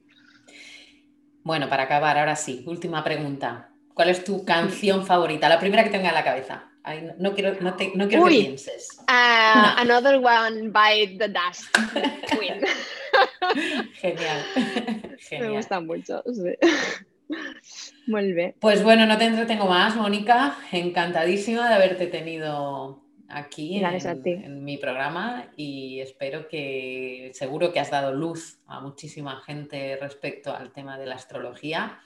Bueno, para acabar, ahora sí, última pregunta. ¿Cuál es tu canción favorita? La primera que tenga en la cabeza. no quiero, no que pienses. Ah, another one by The Dust [laughs] Queen. Genial. [laughs] Me gusta mucho. Pues bueno, no te entretengo más, Mónica. Encantadísima de haberte tenido aquí en, mi programa y espero que seguro que has dado luz a muchísima gente respecto al tema de la astrología.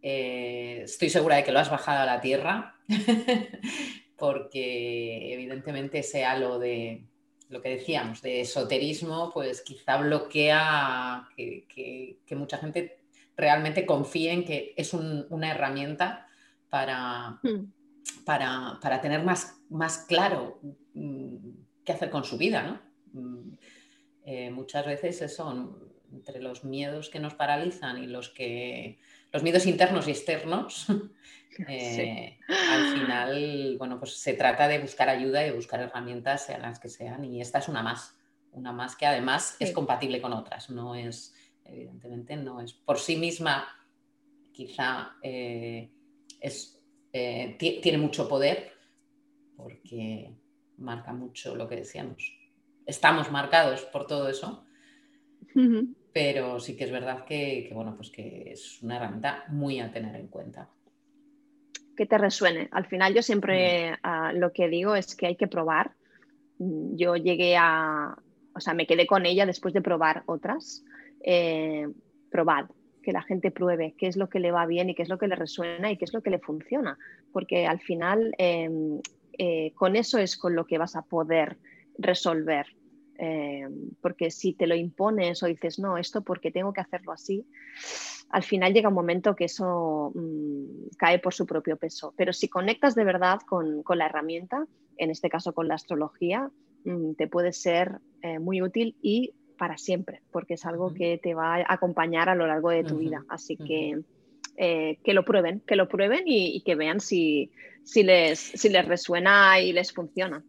Eh, estoy segura de que lo has bajado a la tierra [laughs] porque evidentemente sea lo de lo que decíamos de esoterismo, pues quizá bloquea que mucha gente realmente confíen que es una herramienta para, hmm. para, para, tener más, más claro mm, qué hacer con su vida, ¿no? Mm, eh, muchas veces son entre los miedos que nos paralizan y los que los miedos internos y externos, [laughs] [laughs] eh, al final, bueno, pues se trata de buscar ayuda y de buscar herramientas, sean las que sean, y esta es una más, una más que además es compatible con otras, no es evidentemente no es por sí misma, quizá eh, eh, tiene mucho poder porque marca mucho lo que decíamos. Estamos marcados por todo eso, pero sí que es verdad que, bueno, pues que es una herramienta muy a tener en cuenta. Que te resuene. Al final yo siempre ah, lo que digo es que hay que probar yo llegué a, o sea, me quedé con ella después de probar otras. Eh, probad, que la gente pruebe qué es lo que le va bien y qué es lo que le resuena y qué es lo que le funciona, porque al final em, eh, con eso es con lo que vas a poder resolver. Em, porque si te lo impones o dices, no, esto porque tengo que hacerlo así, al final llega un momento que eso mm, cae por su propio peso. Pero si conectas de verdad con, la herramienta, en este caso con la astrología, mm, te puede ser eh, muy útil y para siempre, porque es algo que te va a acompañar a lo largo de tu vida. Así que eh, que lo prueben, que lo prueben y, que vean si, si, les, si les resuena y les funciona.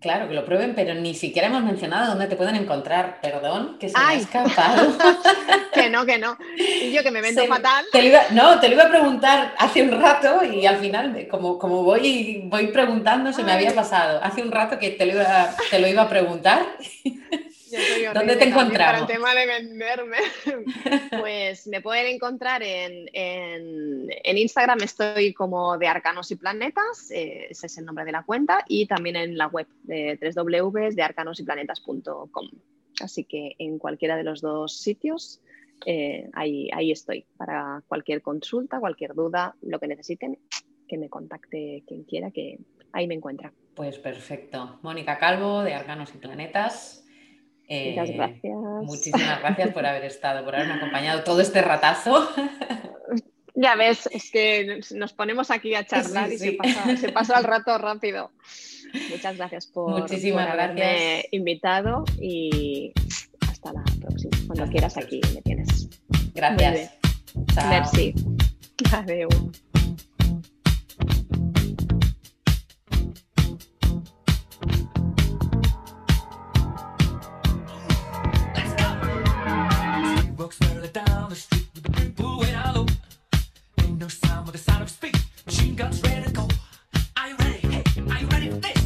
Claro, que lo prueben, pero ni siquiera hemos mencionado dónde te pueden encontrar. Perdón, que se me ha escapado. [laughs] que no, que no. Y yo que me vendo fatal. no, te lo iba a preguntar hace un rato y al final, como, como voy, voy preguntando, se me había pasado. Hace un rato que te lo iba, te lo iba a preguntar. [laughs] ¿Dónde te encontramos? Para el tema de venderme. [laughs] Pues me pueden encontrar en, en, Instagram, estoy como de Arcanos y Planetas, eh, ese es el nombre de la cuenta, y también en la web de www.dearcanosyplanetas.com. Así que en cualquiera de los dos sitios, eh, ahí, ahí estoy para cualquier consulta, cualquier duda, lo que necesiten, que me contacte quien quiera, que ahí me encuentra. Pues perfecto. Mónica Calvo, de Arcanos y Planetas. Muchas eh, gracias. Muchísimas gracias por haber estado, por haberme acompañado todo este ratazo. [laughs] Ya ves, es que nos ponemos aquí a charlar y Se, pasa, el rato rápido. Muchas gracias por, Muchísimas haberme invitado y hasta la próxima. Cuando quieras aquí me tienes. Gracias. Merci. Adiós. One gone and another one done. Another one bites the dust. Hey, hey, gonna get you.